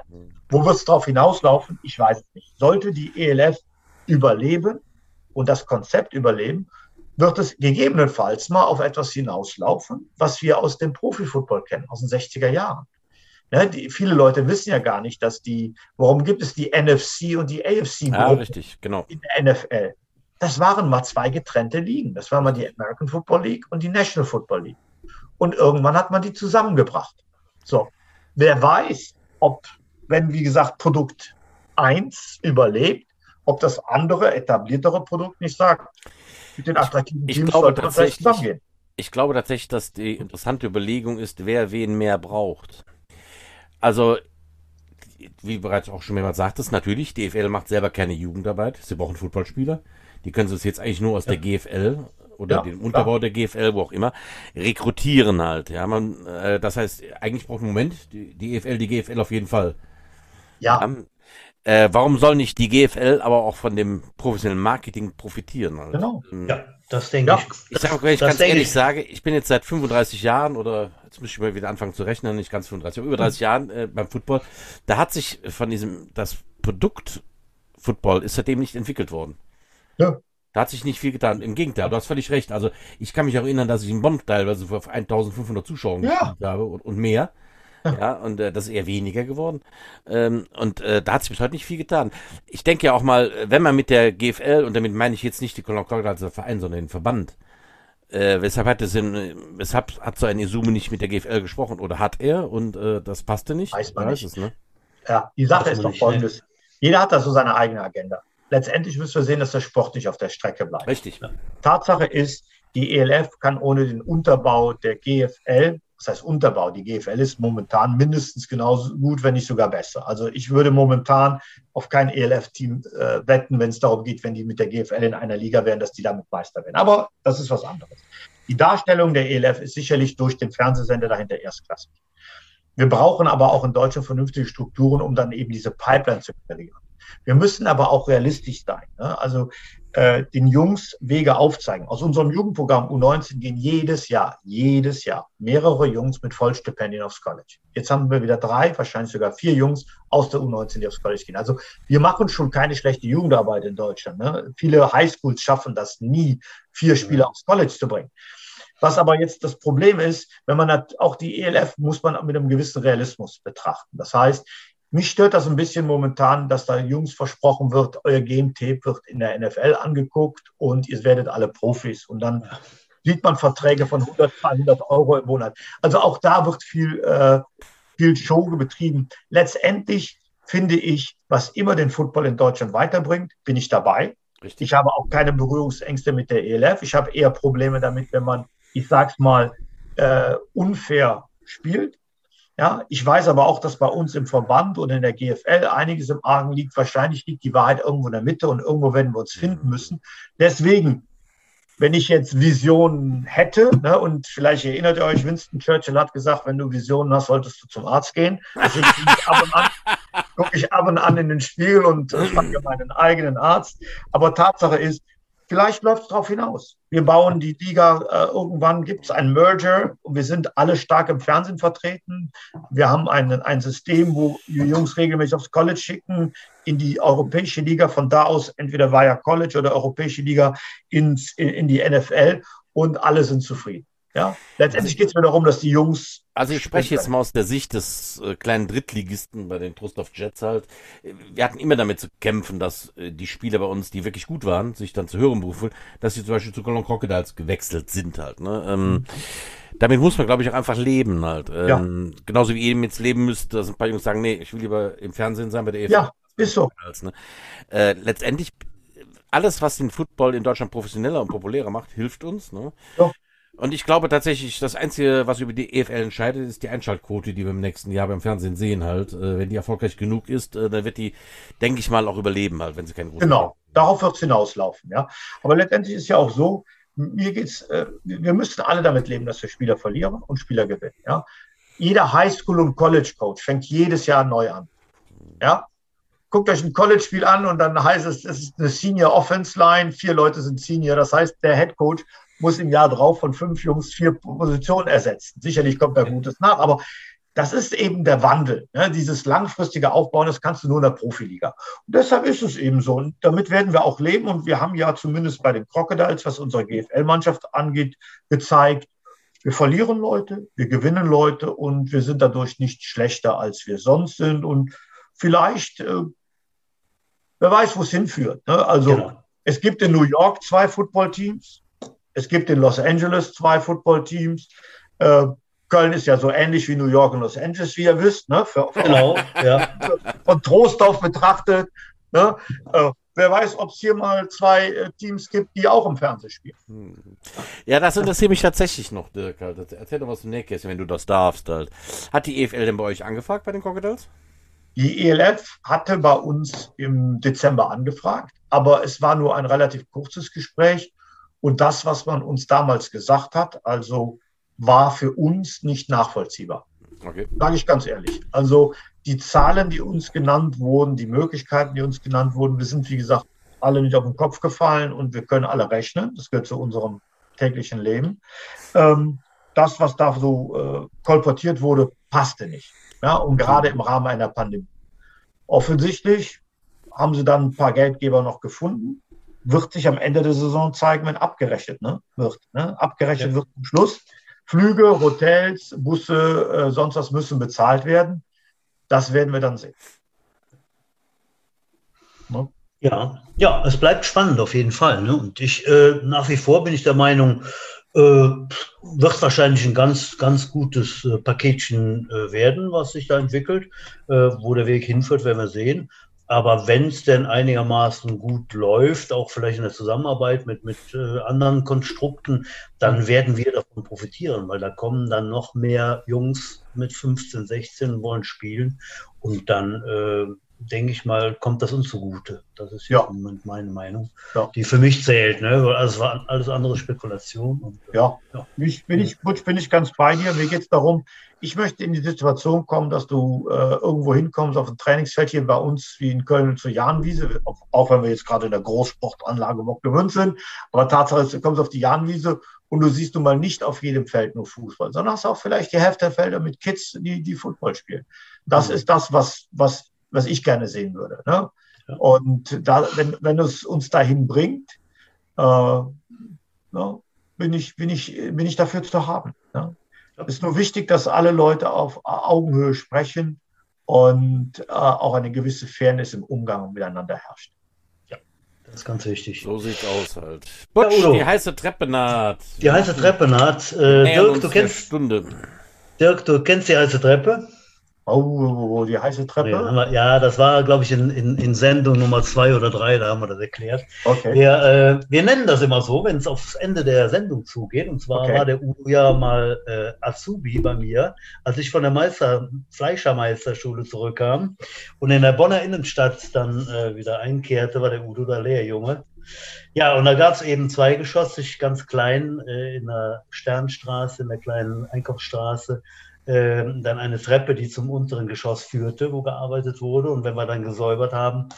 Wo wird es darauf hinauslaufen? Ich weiß es nicht. Sollte die ELF überleben und das Konzept überleben, wird es gegebenenfalls mal auf etwas hinauslaufen, was wir aus dem Profifootball kennen, aus den 60er Jahren. Ne, die, viele Leute wissen ja gar nicht, dass die, warum gibt es die NFC und die AFC ja, richtig, genau. in der NFL? Das waren mal zwei getrennte Ligen. Das war mal die American Football League und die National Football League. Und irgendwann hat man die zusammengebracht. So, wer weiß, ob, wenn, wie gesagt, Produkt 1 überlebt, ob das andere, etabliertere Produkt nicht sagt, mit den attraktiven ich, Teams sollte man vielleicht zusammengehen. Ich glaube tatsächlich, dass die interessante Überlegung ist, wer wen mehr braucht. Also, wie bereits auch schon mehrmals sagtest, natürlich, DFL macht selber keine Jugendarbeit. Sie brauchen Footballspieler. Die können sie jetzt eigentlich nur aus ja. der GFL oder ja, dem Unterbau klar. der GFL, wo auch immer, rekrutieren halt. Ja, man, äh, das heißt, eigentlich braucht im Moment die, die EFL, die GFL auf jeden Fall. Ja. Um, Äh, warum soll nicht die GFL aber auch von dem professionellen Marketing profitieren? Halt? Genau. Ähm, ja, das denke ja. ich. Ich sage, wenn ich ganz ehrlich ich. sage, ich bin jetzt seit 35 Jahren oder jetzt muss ich mal wieder anfangen zu rechnen, nicht ganz 35, aber über 30 mhm. Jahren äh, beim Football. Da hat sich von diesem, das Produkt Football ist seitdem nicht entwickelt worden. Ja. Da hat sich nicht viel getan. Im Gegenteil, du hast völlig recht. Also ich kann mich auch erinnern, dass ich in Bonn teilweise vor 1500 Zuschauern ja. gespielt habe und, und mehr. Ja, und äh, das ist eher weniger geworden. Ähm, und äh, da hat sich bis heute nicht viel getan. Ich denke ja auch mal, wenn man mit der GFL, und damit meine ich jetzt nicht die Cologne als Verein, sondern den Verband, äh, weshalb hat es in, weshalb hat so ein Isume nicht mit der GFL gesprochen oder hat er und äh, das passte nicht? Weiß man Weiß nicht. Es, ne? Ja, die Sache ist doch ne? folgendes. Jeder hat da so seine eigene Agenda. Letztendlich müssen wir sehen, dass der Sport nicht auf der Strecke bleibt. Richtig. Tatsache ist, die ELF kann ohne den Unterbau der GFL das heißt Unterbau. Die GFL ist momentan mindestens genauso gut, wenn nicht sogar besser. Also ich würde momentan auf kein ELF-Team äh, wetten, wenn es darum geht, wenn die mit der GFL in einer Liga wären, dass die damit Meister werden. Aber das ist was anderes. Die Darstellung der ELF ist sicherlich durch den Fernsehsender dahinter erstklassig. Wir brauchen aber auch in Deutschland vernünftige Strukturen, um dann eben diese Pipeline zu generieren. Wir müssen aber auch realistisch sein. Ne? Also äh, den Jungs Wege aufzeigen. Aus unserem Jugendprogramm U19 gehen jedes Jahr, jedes Jahr mehrere Jungs mit Vollstipendien aufs College. Jetzt haben wir wieder drei, wahrscheinlich sogar vier Jungs aus der U19, die aufs College gehen. Also wir machen schon keine schlechte Jugendarbeit in Deutschland. Ne? Viele Highschools schaffen das nie, vier Spieler aufs College zu bringen. Was aber jetzt das Problem ist, wenn man hat, auch die ELF muss man mit einem gewissen Realismus betrachten. Das heißt, mich stört das ein bisschen momentan, dass da Jungs versprochen wird, euer Game Tape wird in der NFL angeguckt und ihr werdet alle Profis. Und dann sieht man Verträge von 100, 200 Euro im Monat. Also auch da wird viel, äh, viel Show betrieben. Letztendlich finde ich, was immer den Football in Deutschland weiterbringt, bin ich dabei. Richtig. Ich habe auch keine Berührungsängste mit der ELF. Ich habe eher Probleme damit, wenn man, ich sag's mal, äh, unfair spielt. Ja, ich weiß aber auch, dass bei uns im Verband und in der GFL einiges im Argen liegt. Wahrscheinlich liegt die Wahrheit irgendwo in der Mitte und irgendwo werden wir uns finden müssen. Deswegen, wenn ich jetzt Visionen hätte, ne, und vielleicht erinnert ihr euch, Winston Churchill hat gesagt, wenn du Visionen hast, solltest du zum Arzt gehen. Deswegen gucke ich ab und an, gucke ich ab und an in den Spiegel und frage meinen eigenen Arzt. Aber Tatsache ist, Vielleicht läuft es darauf hinaus. Wir bauen die Liga, äh, irgendwann gibt es ein Merger und wir sind alle stark im Fernsehen vertreten. Wir haben ein, ein System, wo die Jungs regelmäßig aufs College schicken, in die europäische Liga, von da aus entweder via College oder europäische Liga ins, in, in die NFL und alle sind zufrieden. Ja, letztendlich geht es mir darum, dass die Jungs. Also ich spreche jetzt mal aus der Sicht des äh, kleinen Drittligisten bei den Trust of Jets halt. Wir hatten immer damit zu kämpfen, dass äh, die Spieler bei uns, die wirklich gut waren, sich dann zu höheren berufen, dass sie zum Beispiel zu Cologne Crocodiles gewechselt sind halt. Ne? Ähm, mhm. damit muss man, glaube ich, auch einfach leben halt. Ähm, ja. Genauso wie ihr eben jetzt leben müsst, dass ein paar Jungs sagen, nee, ich will lieber im Fernsehen sein bei der EFL. Ja, ist so. ne? äh, letztendlich alles, was den Football in Deutschland professioneller und populärer macht, hilft uns. Ne? Ja. Und ich glaube tatsächlich, das Einzige, was über die EFL entscheidet, ist die Einschaltquote, die wir im nächsten Jahr beim Fernsehen sehen halt. Äh, wenn die erfolgreich genug ist, äh, dann wird die, denke ich mal, auch überleben halt, wenn sie keinen großen Genau, darauf wird es hinauslaufen, ja. Aber letztendlich ist ja auch so, mir geht's, äh, wir müssen alle damit leben, dass wir Spieler verlieren und Spieler gewinnen, ja. Jeder Highschool- und College-Coach fängt jedes Jahr neu an, ja. Guckt euch ein College-Spiel an und dann heißt es, es ist eine Senior Offense Line, vier Leute sind Senior, das heißt, der Head Coach muss im Jahr drauf von fünf Jungs vier Positionen ersetzen. Sicherlich kommt da Gutes nach, aber das ist eben der Wandel. Ne? Dieses langfristige Aufbauen, das kannst du nur in der Profiliga. Und deshalb ist es eben so. Und damit werden wir auch leben. Und wir haben ja zumindest bei den Crocodiles, was unsere GFL-Mannschaft angeht, gezeigt, wir verlieren Leute, wir gewinnen Leute und wir sind dadurch nicht schlechter, als wir sonst sind. Und vielleicht, äh, wer weiß, wo es hinführt. Ne? Also genau. es gibt in New York zwei Footballteams. Es gibt in Los Angeles zwei Footballteams. Äh, Köln ist ja so ähnlich wie New York und Los Angeles, wie ihr wisst. Ne? Für, für genau, ja. Von Trostorf betrachtet. Ne? Äh, wer weiß, ob es hier mal zwei äh, Teams gibt, die auch im Fernsehen spielen. Hm. Ja, das interessiert mich tatsächlich noch, Dirk. Halt. Erzähl doch was im Nähkästchen, wenn du das darfst. Halt. Hat die EFL denn bei euch angefragt bei den Crocodiles? Die ELF hatte bei uns im Dezember angefragt, aber es war nur ein relativ kurzes Gespräch und das, was man uns damals gesagt hat, also war für uns nicht nachvollziehbar. Okay. Sage ich ganz ehrlich. Also die Zahlen, die uns genannt wurden, die Möglichkeiten, die uns genannt wurden, wir sind, wie gesagt, alle nicht auf den Kopf gefallen und wir können alle rechnen. Das gehört zu unserem täglichen Leben. Ähm, das, was da so äh, kolportiert wurde, passte nicht. Ja, und gerade im Rahmen einer Pandemie. Offensichtlich haben sie dann ein paar Geldgeber noch gefunden. Wird sich am Ende der Saison zeigen, wenn abgerechnet ne, wird. Ne? Abgerechnet ja. wird zum Schluss. Flüge, Hotels, Busse, äh, sonst was müssen bezahlt werden. Das werden wir dann sehen. Ne? Ja, ja, es bleibt spannend auf jeden Fall. Ne? Und ich äh, nach wie vor bin ich der Meinung, äh, wird wahrscheinlich ein ganz, ganz gutes äh, Paketchen äh, werden, was sich da entwickelt. Äh, wo der Weg hinführt, werden wir sehen. Aber wenn es denn einigermaßen gut läuft, auch vielleicht in der Zusammenarbeit mit, mit äh, anderen Konstrukten, dann werden wir davon profitieren, weil da kommen dann noch mehr Jungs mit 15, 16 wollen spielen und dann äh, denke ich mal, kommt das uns zugute. Das ist ja. im Moment meine Meinung, ja. die für mich zählt, ne? weil alles war alles andere Spekulation. Und, äh, ja, ja. Ich, bin, ich, bin ich ganz bei dir. Mir geht es darum, ich möchte in die Situation kommen, dass du äh, irgendwo hinkommst auf ein Trainingsfeld hier bei uns wie in Köln zur Jahnwiese, auch wenn wir jetzt gerade in der Großsportanlage Mocklemünd sind. Aber Tatsache ist, du kommst auf die Jahnwiese und du siehst nun mal nicht auf jedem Feld nur Fußball, sondern hast auch vielleicht die Hälfte der Felder mit Kids, die, die Football spielen. Das mhm. ist das, was, was was ich gerne sehen würde. Ne? Ja. Und da, wenn, wenn es uns dahin bringt, äh, ne, bin, ich, bin, ich, bin ich dafür zu haben. Ne? Es ist nur wichtig, dass alle Leute auf Augenhöhe sprechen und äh, auch eine gewisse Fairness im Umgang miteinander herrscht. Ja, das ist ganz wichtig. So sieht's aus halt. Butsch, ja, die heiße Treppe naht. Die heiße Treppe naht. Äh, Dirk, du kennst, Stunde. Dirk, du kennst die heiße Treppe? Oh, die heiße Treppe? Ja, ja das war, glaube ich, in, in, in, Sendung Nummer zwei oder drei, da haben wir das erklärt. Okay. Wir, äh, wir nennen das immer so, wenn es aufs Ende der Sendung zugeht. Und zwar okay. war der Udo ja mal äh, Azubi bei mir, als ich von der Meister, Fleischermeisterschule zurückkam und in der Bonner Innenstadt dann äh, wieder einkehrte, war der Udo der Lehrjunge. Ja, und da gab es eben zweigeschossig, ganz klein, äh, in der Sternstraße, in der kleinen Einkaufsstraße ähm, dann eine Treppe, die zum unteren Geschoss führte, wo gearbeitet wurde. Und wenn wir dann gesäubert haben,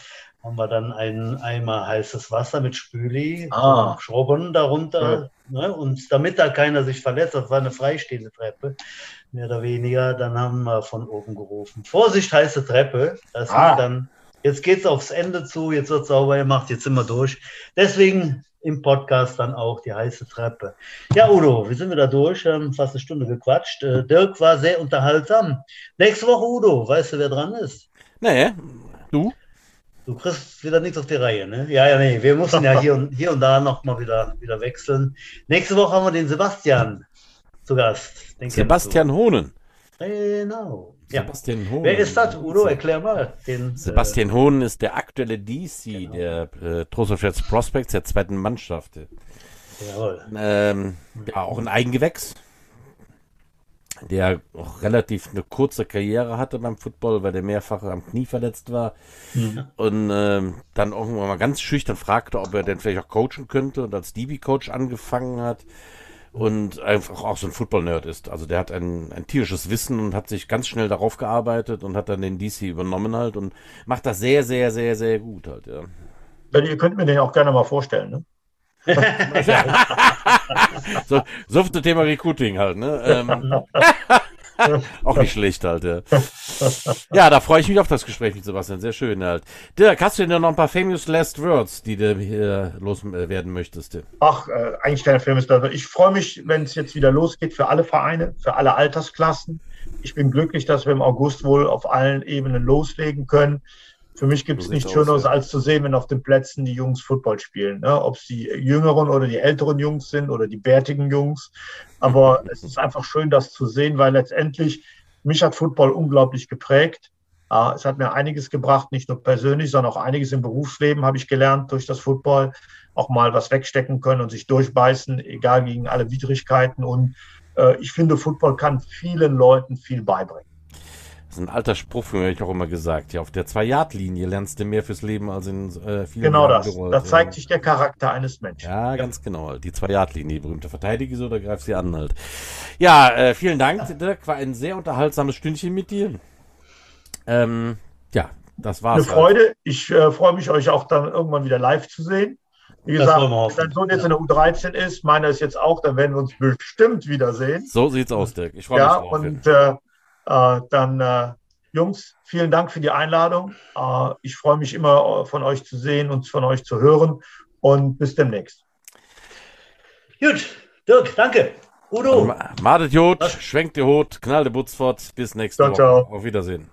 haben wir dann einen Eimer heißes Wasser mit Spüli, ah. Schrubben darunter. Ja. Ne? Und damit da keiner sich verletzt, das war eine freistehende Treppe, mehr oder weniger, dann haben wir von oben gerufen. Vorsicht, heiße Treppe. Das ah. dann, jetzt geht es aufs Ende zu, jetzt wird sauber gemacht, jetzt sind wir durch. Deswegen im Podcast dann auch die heiße Treppe. Ja, Udo, wie sind wir da durch? Haben fast eine Stunde gequatscht. Äh, Dirk war sehr unterhaltsam. Nächste Woche, Udo, weißt du, wer dran ist? Nee, du? Du kriegst wieder nichts auf die Reihe, ne? Ja, ja, nee, wir mussten ja hier und, hier und da nochmal wieder, wieder wechseln. Nächste Woche haben wir den Sebastian zu Gast. Den Sebastian Hohnen. Genau. Sebastian ja. Hohn. Wer ist das, Udo? Erklär mal. Den, Sebastian äh, Hohn ist der aktuelle DC genau. der äh, Trostofschatz Prospects, der zweiten Mannschaft. Jawohl. Ähm, ja, auch ein Eigengewächs, der auch relativ eine kurze Karriere hatte beim Football, weil der mehrfach am Knie verletzt war. Mhm. Und ähm, dann irgendwann mal ganz schüchtern fragte, ob er denn vielleicht auch coachen könnte und als DB-Coach angefangen hat und einfach auch so ein Football-Nerd ist. Also der hat ein, ein tierisches Wissen und hat sich ganz schnell darauf gearbeitet und hat dann den DC übernommen halt und macht das sehr, sehr, sehr, sehr gut halt, ja. ja ihr könnt mir den auch gerne mal vorstellen, ne? so, so das Thema Recruiting halt, ne? Ähm, Auch nicht schlecht halt, ja. Ja, da freue ich mich auf das Gespräch mit Sebastian. Sehr schön halt. Dirk, hast du denn noch ein paar famous last words, die du hier loswerden möchtest? Ach, äh, eigentlich keine famous last Ich freue mich, wenn es jetzt wieder losgeht für alle Vereine, für alle Altersklassen. Ich bin glücklich, dass wir im August wohl auf allen Ebenen loslegen können. Für mich gibt es nichts Schöneres, ja. als zu sehen, wenn auf den Plätzen die Jungs Football spielen. Ne? Ob es die jüngeren oder die älteren Jungs sind oder die bärtigen Jungs. Aber es ist einfach schön, das zu sehen, weil letztendlich mich hat Football unglaublich geprägt. Es hat mir einiges gebracht, nicht nur persönlich, sondern auch einiges im Berufsleben habe ich gelernt durch das Football. Auch mal was wegstecken können und sich durchbeißen, egal gegen alle Widrigkeiten. Und äh, ich finde, Football kann vielen Leuten viel beibringen. Das ist ein alter Spruch, für mich auch immer gesagt. Ja, auf der Zwei-Yard-Linie lernst du mehr fürs Leben als in äh, vielen Genau das. Gerollt. Da zeigt sich der Charakter eines Menschen. Ja, ja. ganz genau. Die Zwei-Yard-Linie, berühmte Verteidiger, so, da greifst sie an halt. Ja, äh, vielen Dank, Dirk. War ein sehr unterhaltsames Stündchen mit dir. Ähm, ja, das war's. Eine Freude. Halt. Ich äh, freue mich, euch auch dann irgendwann wieder live zu sehen. Wie gesagt, wenn dein Sohn jetzt ja. in der U13 ist, meiner ist jetzt auch, dann werden wir uns bestimmt wiedersehen. So sieht's aus, Dirk. Ich freue ja, mich drauf. Und dann, äh, Jungs, vielen Dank für die Einladung. Äh, ich freue mich immer, äh, von euch zu sehen und von euch zu hören. Und bis demnächst. Gut, Dirk, danke. Udo. Madet Jod, schwenkt die Hut, knallt die Butz fort. Bis nächste ciao, Woche. Ciao. Auf Wiedersehen.